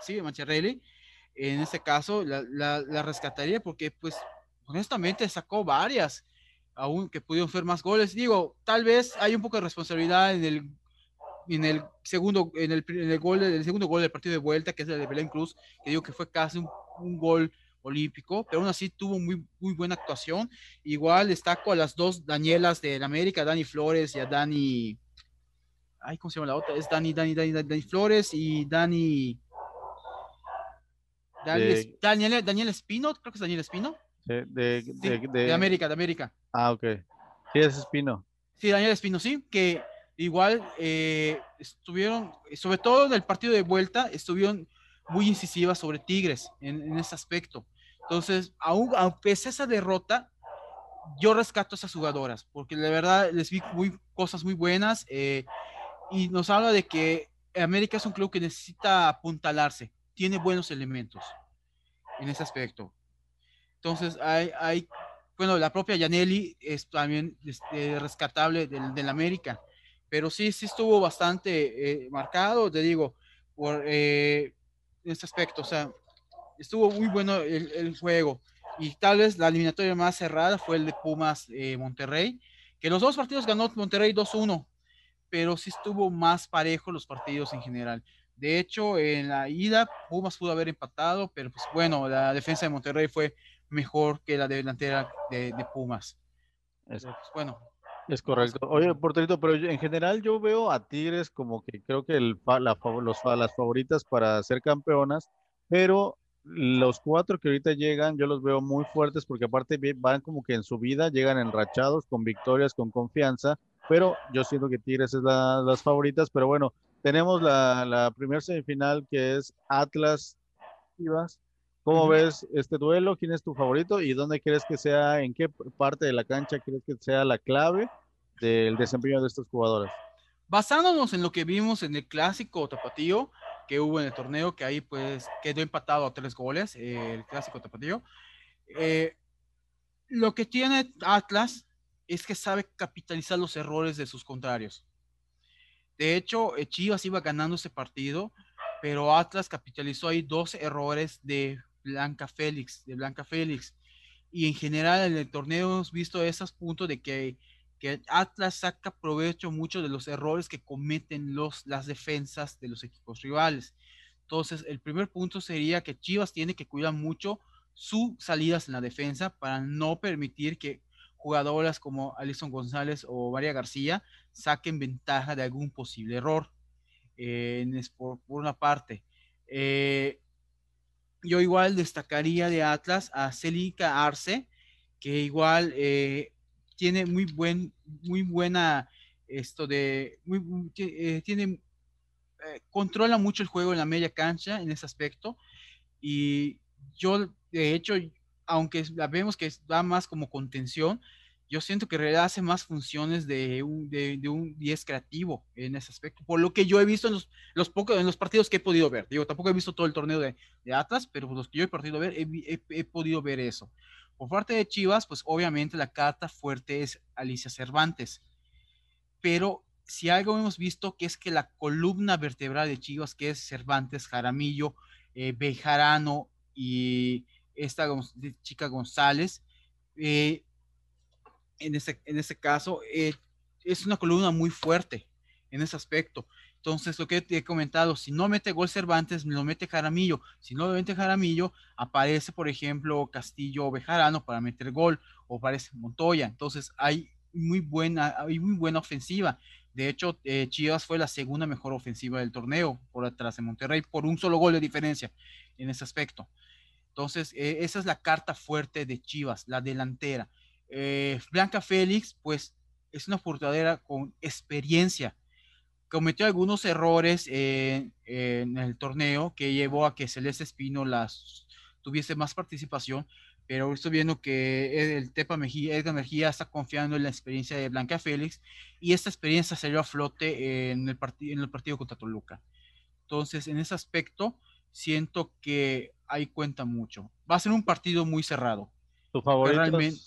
sí, Macharelli. En este caso la, la, la rescataría porque, pues, honestamente sacó varias aún que pudieron ser más goles. Digo, tal vez hay un poco de responsabilidad en el en el segundo en el, en el gol el segundo gol del partido de vuelta que es el de Belén Cruz que digo que fue casi un, un gol olímpico pero aún así tuvo muy muy buena actuación igual destaco a las dos Danielas del América Dani Flores y a Dani ay cómo se llama la otra es Dani Dani Dani Dani, Flores y Dani Daniel, Daniel, Daniel Espino creo que es Daniel Espino de, de, de, América, de América. Ah, ok. Sí, es Espino. Sí, Daniel Espino, sí, que igual eh, estuvieron, sobre todo en el partido de vuelta, estuvieron muy incisivas sobre Tigres en, ese aspecto. Entonces, aún, a pesar de esa derrota, yo rescato a esas jugadoras, porque de verdad les vi cosas muy buenas eh, y nos habla de que América es un club que necesita apuntalarse, tiene buenos elementos en ese aspecto. Entonces, hay, hay bueno, la propia Yaneli es también este, rescatable del, del, América, pero sí, sí estuvo bastante eh, marcado, te digo, por eh, este aspecto, o sea, estuvo muy bueno el, el, juego y tal vez la eliminatoria más cerrada fue el de Pumas eh, Monterrey, que los dos partidos ganó Monterrey 2-1, pero sí estuvo más parejo los partidos en general. De hecho, en la ida Pumas pudo haber empatado, pero pues bueno, la defensa de Monterrey fue mejor que la delantera de, de Pumas. Es, pues, bueno. Es correcto. Oye, porterito, pero en general yo veo a Tigres como que creo que el, la, los, las favoritas para ser campeonas, pero los cuatro que ahorita llegan, yo los veo muy fuertes porque aparte van como que en su vida, llegan enrachados, con victorias, con confianza, pero yo siento que Tigres es la, las favoritas, pero bueno, tenemos la, la primera semifinal que es Atlas Chivas ¿Cómo ves este duelo? ¿Quién es tu favorito y dónde crees que sea, en qué parte de la cancha crees que sea la clave del desempeño de estos jugadores? Basándonos en lo que vimos en el clásico tapatío que hubo en el torneo, que ahí pues quedó empatado a tres goles, eh, el clásico tapatío. Eh, lo que tiene Atlas es que sabe capitalizar los errores de sus contrarios. De hecho, eh, Chivas iba ganando ese partido, pero Atlas capitalizó ahí dos errores de Blanca Félix, de Blanca Félix. Y en general en el torneo hemos visto esos puntos de que, Atlas saca provecho mucho de los errores que cometen los, las defensas de los equipos rivales. Entonces, el primer punto sería que Chivas tiene que cuidar mucho sus salidas en la defensa para no permitir que jugadoras como Alison González o María García saquen ventaja de algún posible error. Eh, por, por, una parte. Eh, yo igual destacaría de Atlas a Celica Arce, que igual eh, tiene muy buen, muy buena esto de, muy, eh, tiene, eh, controla mucho el juego en la media cancha en ese aspecto. Y yo, de hecho, aunque vemos que va más como contención, yo siento que en realidad hace más funciones de un, de, un 10 creativo en ese aspecto, por lo que yo he visto en los, los, pocos, en los partidos que he podido ver. Digo, tampoco he visto todo el torneo de, Atlas, pero los que yo he podido ver, he, he, he, podido ver eso. Por parte de Chivas, pues obviamente la carta fuerte es Alicia Cervantes, pero si algo hemos visto que es que la columna vertebral de Chivas, que es Cervantes, Jaramillo, eh, Bejarano y esta chica González, eh, en ese, en ese caso, eh, es una columna muy fuerte en ese aspecto. Entonces, lo que te he comentado, si no mete gol Cervantes, lo mete Jaramillo. Si no lo mete Jaramillo, aparece, por ejemplo, Castillo o Bejarano para meter gol, o aparece Montoya. Entonces, hay muy buena, hay muy buena ofensiva. De hecho, eh, Chivas fue la segunda mejor ofensiva del torneo por atrás de Monterrey, por un solo gol de diferencia en ese aspecto. Entonces, eh, esa es la carta fuerte de Chivas, la delantera. Eh, Blanca Félix, pues es una portadera con experiencia. Cometió algunos errores eh, en el torneo que llevó a que Celeste Espino las tuviese más participación, pero estoy viendo que el Tepa Mejía, Edgar Mejía está confiando en la experiencia de Blanca Félix y esta experiencia salió a flote en el, en el partido contra Toluca. Entonces, en ese aspecto, siento que ahí cuenta mucho. Va a ser un partido muy cerrado. ¿Tu favorito? Realmente,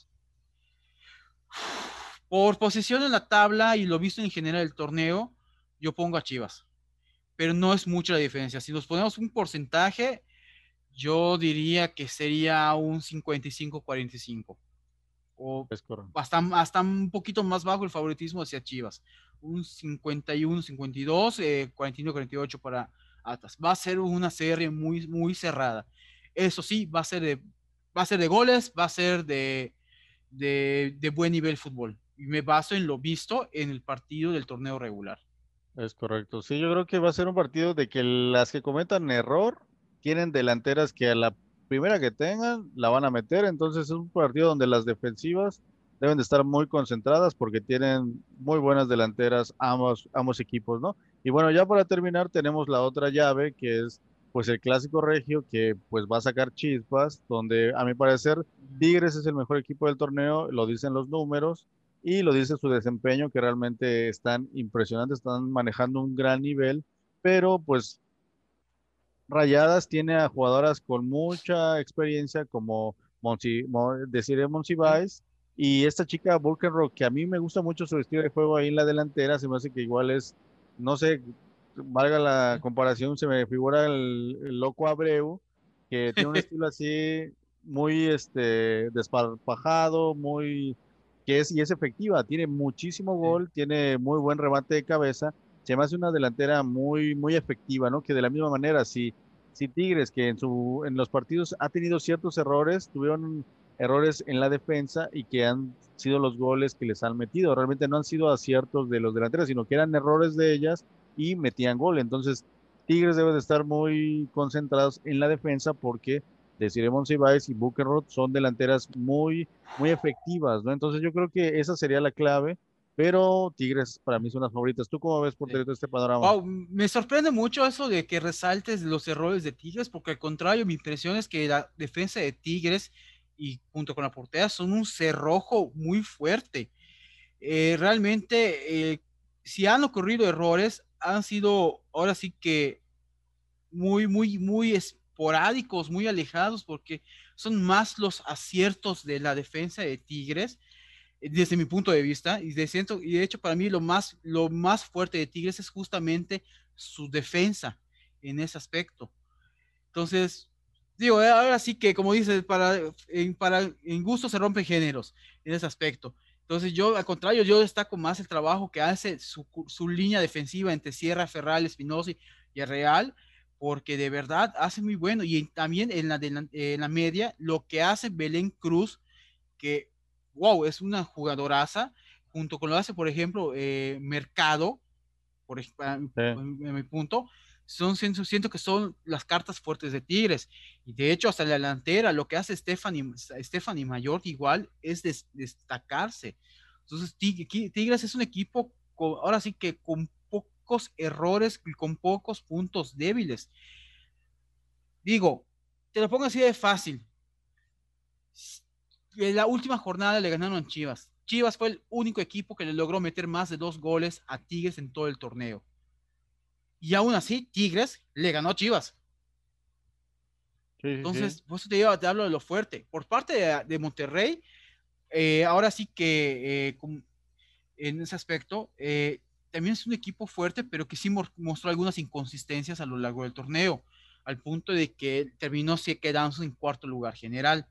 por posición en la tabla y lo visto en general del torneo, yo pongo a Chivas. Pero no es mucha la diferencia. Si nos ponemos un porcentaje, yo diría que sería un 55-45. O hasta, hasta un poquito más bajo el favoritismo hacia Chivas. Un 51-52, 41-48 para Atlas. Va a ser una serie muy, muy cerrada. Eso sí, va a ser de, va a ser de goles, va a ser de, de, buen nivel fútbol. Y me baso en lo visto en el partido del torneo regular. Es correcto. Sí, yo creo que va a ser un partido de que las que cometan error tienen delanteras que a la primera que tengan la van a meter. Entonces es un partido donde las defensivas deben de estar muy concentradas porque tienen muy buenas delanteras ambos, ambos equipos, ¿no? Y bueno, ya para terminar tenemos la otra llave que es pues el clásico regio que pues va a sacar chispas, donde a mi parecer Tigres es el mejor equipo del torneo, lo dicen los números y lo dice su desempeño, que realmente están impresionantes, están manejando un gran nivel, pero pues Rayadas tiene a jugadoras con mucha experiencia como Monsi, Desiree Monsiváis y esta chica Vulcan que a mí me gusta mucho su estilo de juego ahí en la delantera, se me hace que igual es, no sé, valga la comparación, se me figura el, loco Abreu, que tiene un estilo así muy este, desparpajado, muy que es y es efectiva, tiene muchísimo gol, tiene muy buen remate de cabeza, se me hace una delantera muy muy efectiva, ¿no? Que de la misma manera si si Tigres que en su en los partidos ha tenido ciertos errores, tuvieron errores en la defensa y que han sido los goles que les han metido, realmente no han sido aciertos de los delanteros, sino que eran errores de ellas y metían gol. Entonces, Tigres debe de estar muy concentrados en la defensa porque Desiree Monsiváis y Buckenroth son delanteras muy, muy efectivas, ¿no? Entonces yo creo que esa sería la clave, pero Tigres para mí son las favoritas. ¿Tú cómo ves por sí. este panorama? Wow, me sorprende mucho eso de que resaltes los errores de Tigres, porque al contrario, mi impresión es que la defensa de Tigres y junto con la portera son un cerrojo muy fuerte. Eh, realmente, eh, si han ocurrido errores, han sido ahora sí que muy, muy, muy esporádicos, muy alejados, porque son más los aciertos de la defensa de Tigres, eh, desde mi punto de vista, y de, ciento, y de hecho para mí lo más, lo más fuerte de Tigres es justamente su defensa en ese aspecto. Entonces, digo, ahora sí que, como dices, para, en gusto se rompen géneros en ese aspecto. Entonces yo, al contrario, yo destaco más el trabajo que hace su, su línea defensiva entre Sierra, Ferral, Espinosa y Real, porque de verdad hace muy bueno. Y también en la, de la, en la media, lo que hace Belén Cruz, que, wow, es una jugadoraza, junto con lo hace, por ejemplo, eh, Mercado, por, sí. en, en mi punto, son, siento que son las cartas fuertes de Tigres. Y de hecho, hasta la delantera, lo que hace Stephanie, Stephanie Mayor igual es des, destacarse. Entonces, Tigres es un equipo, con, ahora sí que con pocos errores y con pocos puntos débiles. Digo, te lo pongo así de fácil. En la última jornada le ganaron Chivas. Chivas fue el único equipo que le logró meter más de dos goles a Tigres en todo el torneo y aún así, Tigres le ganó a Chivas. Sí, Entonces, sí. por eso te, digo, te, hablo de lo fuerte. Por parte de, de Monterrey, eh, ahora sí que eh, con, en ese aspecto, eh, también es un equipo fuerte, pero que sí mostró algunas inconsistencias a lo largo del torneo, al punto de que terminó quedándose en cuarto lugar general.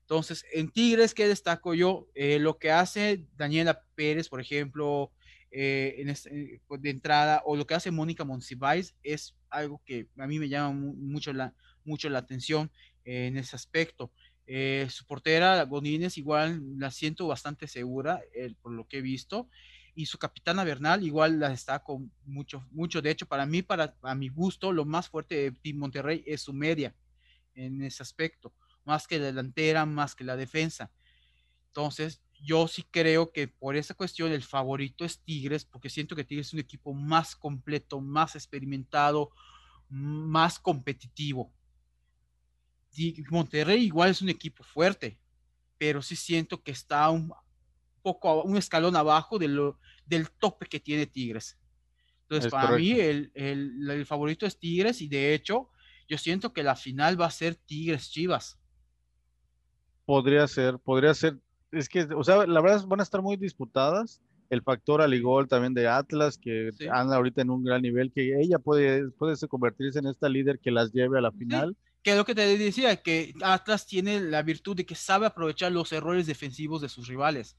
Entonces, en Tigres, ¿qué destaco yo? Eh, lo que hace Daniela Pérez, por ejemplo, eh, en este, de entrada, o lo que hace Mónica Monsiváis es algo que a mí me llama mucho la, mucho la atención eh, en ese aspecto. Eh, su portera, Godínez, igual la siento bastante segura eh, por lo que he visto. Y su capitana Bernal, igual la destaco mucho, mucho. De hecho, para mí, para a mi gusto, lo más fuerte de Team Monterrey es su media en ese aspecto, más que la delantera, más que la defensa. Entonces, yo sí creo que por esa cuestión el favorito es Tigres, porque siento que Tigres es un equipo más completo, más experimentado, más competitivo. Monterrey igual es un equipo fuerte, pero sí siento que está un poco, un escalón abajo de lo, del tope que tiene Tigres. Entonces, es para correcto. mí el, el, el favorito es Tigres y de hecho yo siento que la final va a ser Tigres Chivas. Podría ser, podría ser es que, o sea, la verdad van a estar muy disputadas. El factor Aligol también de Atlas, que sí. anda ahorita en un gran nivel, que ella puede, puede convertirse en esta líder que las lleve a la final. Sí. Que es lo que te decía, que Atlas tiene la virtud de que sabe aprovechar los errores defensivos de sus rivales.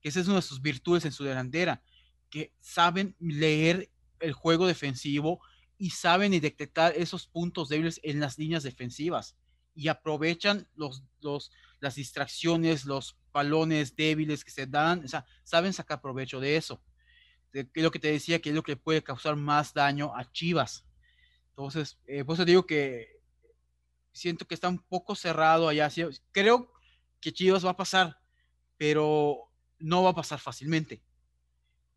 Que esa es una de sus virtudes en su delantera. Que saben leer el juego defensivo y saben detectar esos puntos débiles en las líneas defensivas. Y aprovechan los, los, las distracciones, los balones débiles que se dan, o sea, saben sacar provecho de eso. Que es lo que te decía, que es lo que puede causar más daño a Chivas. Entonces, eh, por eso digo que siento que está un poco cerrado allá. Creo que Chivas va a pasar, pero no va a pasar fácilmente.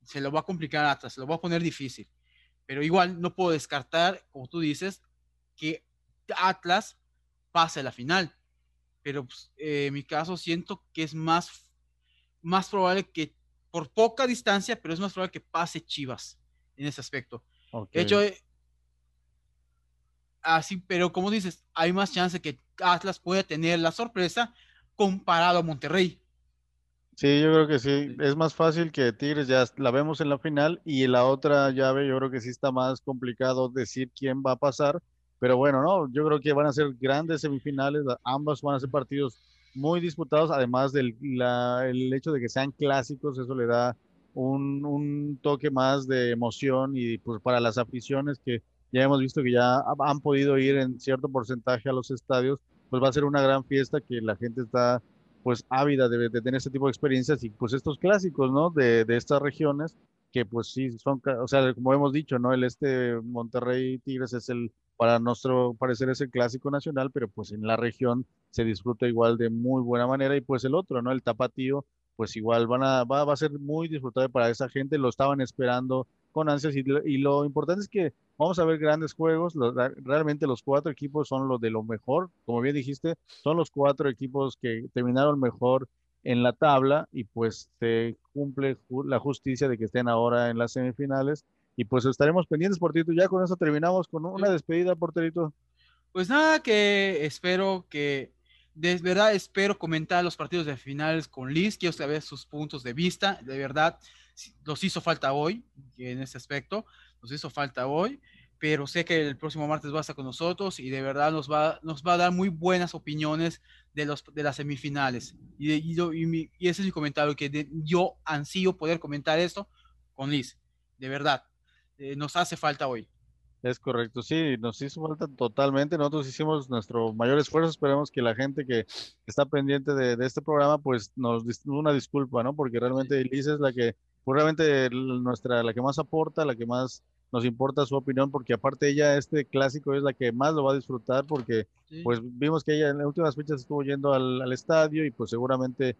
Se lo va a complicar atrás, se lo va a poner difícil. Pero igual no puedo descartar, como tú dices, que Atlas pase a la final. Pero pues, eh, en mi caso siento que es más, más probable que por poca distancia, pero es más probable que pase Chivas en ese aspecto. De hecho, eh, así, pero como dices, hay más chance que Atlas pueda tener la sorpresa comparado a Monterrey. Sí, yo creo que sí. Es más fácil que Tigres ya la vemos en la final y la otra llave yo creo que sí está más complicado decir quién va a pasar. Pero bueno, no, yo creo que van a ser grandes semifinales. Ambas van a ser partidos muy disputados, además del el hecho de que sean clásicos, eso le da un, un, toque más de emoción y pues para las aficiones que ya hemos visto que ya han podido ir en cierto porcentaje a los estadios, pues va a ser una gran fiesta que la gente está pues ávida de, tener este tipo de experiencias y pues estos clásicos, ¿no? De, de, estas regiones que pues sí son, o sea, como hemos dicho, ¿no? El este Monterrey Tigres es el, para nuestro parecer es el clásico nacional, pero pues en la región se disfruta igual de muy buena manera y pues el otro, ¿no? El tapatío, pues igual van a, va, va a ser muy disfrutable para esa gente, lo estaban esperando con ansias y, y lo importante es que Vamos a ver grandes juegos. realmente los cuatro equipos son los de lo mejor. Como bien dijiste, son los cuatro equipos que terminaron mejor en la tabla y pues se cumple la justicia de que estén ahora en las semifinales. Y pues estaremos pendientes, Porterito. Ya con eso terminamos con una despedida, Porterito. Pues nada, que espero que, de verdad, espero comentar los partidos de finales con Liz. Quiero saber sus puntos de vista. De verdad, los hizo falta hoy en ese aspecto nos hizo falta hoy, pero sé que el próximo martes va a estar con nosotros y de verdad nos va, nos va a dar muy buenas opiniones de, los, de las semifinales. Y, y, ese es mi comentario, que yo ansío poder comentar esto con Liz, de verdad, eh, nos hace falta hoy. Es correcto, sí, nos hizo falta totalmente. Nosotros hicimos nuestro mayor esfuerzo. Esperemos que la gente que está pendiente de, de este programa, pues nos una disculpa, ¿no? Porque realmente Liz es la que, pues realmente nuestra, la que más aporta, la que más nos importa su opinión porque aparte ella este clásico es la que más lo va a disfrutar porque pues vimos que ella en las últimas fechas estuvo yendo al, estadio y pues seguramente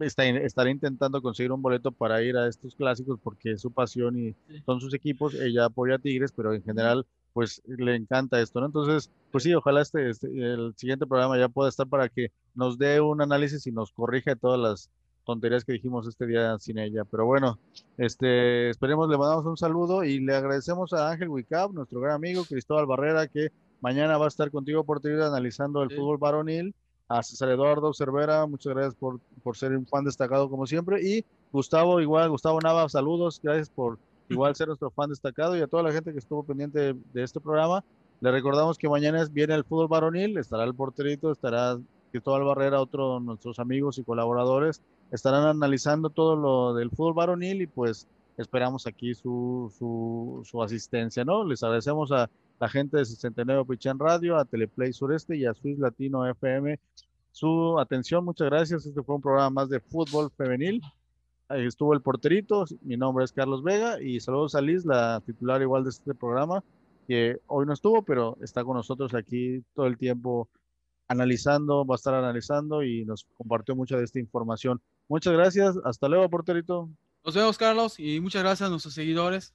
está, estará intentando conseguir un boleto para ir a estos clásicos porque es su pasión y son sus equipos, ella apoya a Tigres, pero en general pues le encanta esto, ¿no? Entonces, pues sí, ojalá este, este, el siguiente programa ya pueda estar para que nos dé un análisis y nos corrija todas las tonterías que dijimos este día sin ella. Pero bueno, este, esperemos, le mandamos un saludo y le agradecemos a Ángel Wicap, nuestro gran amigo Cristóbal Barrera, que mañana va a estar contigo por analizando el fútbol varonil. A César Eduardo Cervera, muchas gracias por, por ser un fan destacado como siempre. Y Gustavo, igual, Gustavo Nava, saludos, gracias por igual ser nuestro fan destacado y a toda la gente que estuvo pendiente de, este programa. Le recordamos que mañana viene el fútbol varonil, estará el porterito, estará Cristóbal Barrera, otro de nuestros amigos y colaboradores, estarán analizando todo lo del fútbol varonil y pues esperamos aquí su, su, su asistencia, ¿no? Les agradecemos a la gente de 69 Pichan Radio, a Teleplay Sureste y a Swiss Latino FM su atención. Muchas gracias. Este fue un programa más de fútbol femenil. Ahí estuvo el porterito. Mi nombre es Carlos Vega y saludos a Liz, la titular igual de este programa, que hoy no estuvo, pero está con nosotros aquí todo el tiempo analizando, va a estar analizando y nos compartió mucha de esta información. Muchas gracias, hasta luego, porterito. Nos vemos, Carlos, y muchas gracias a nuestros seguidores.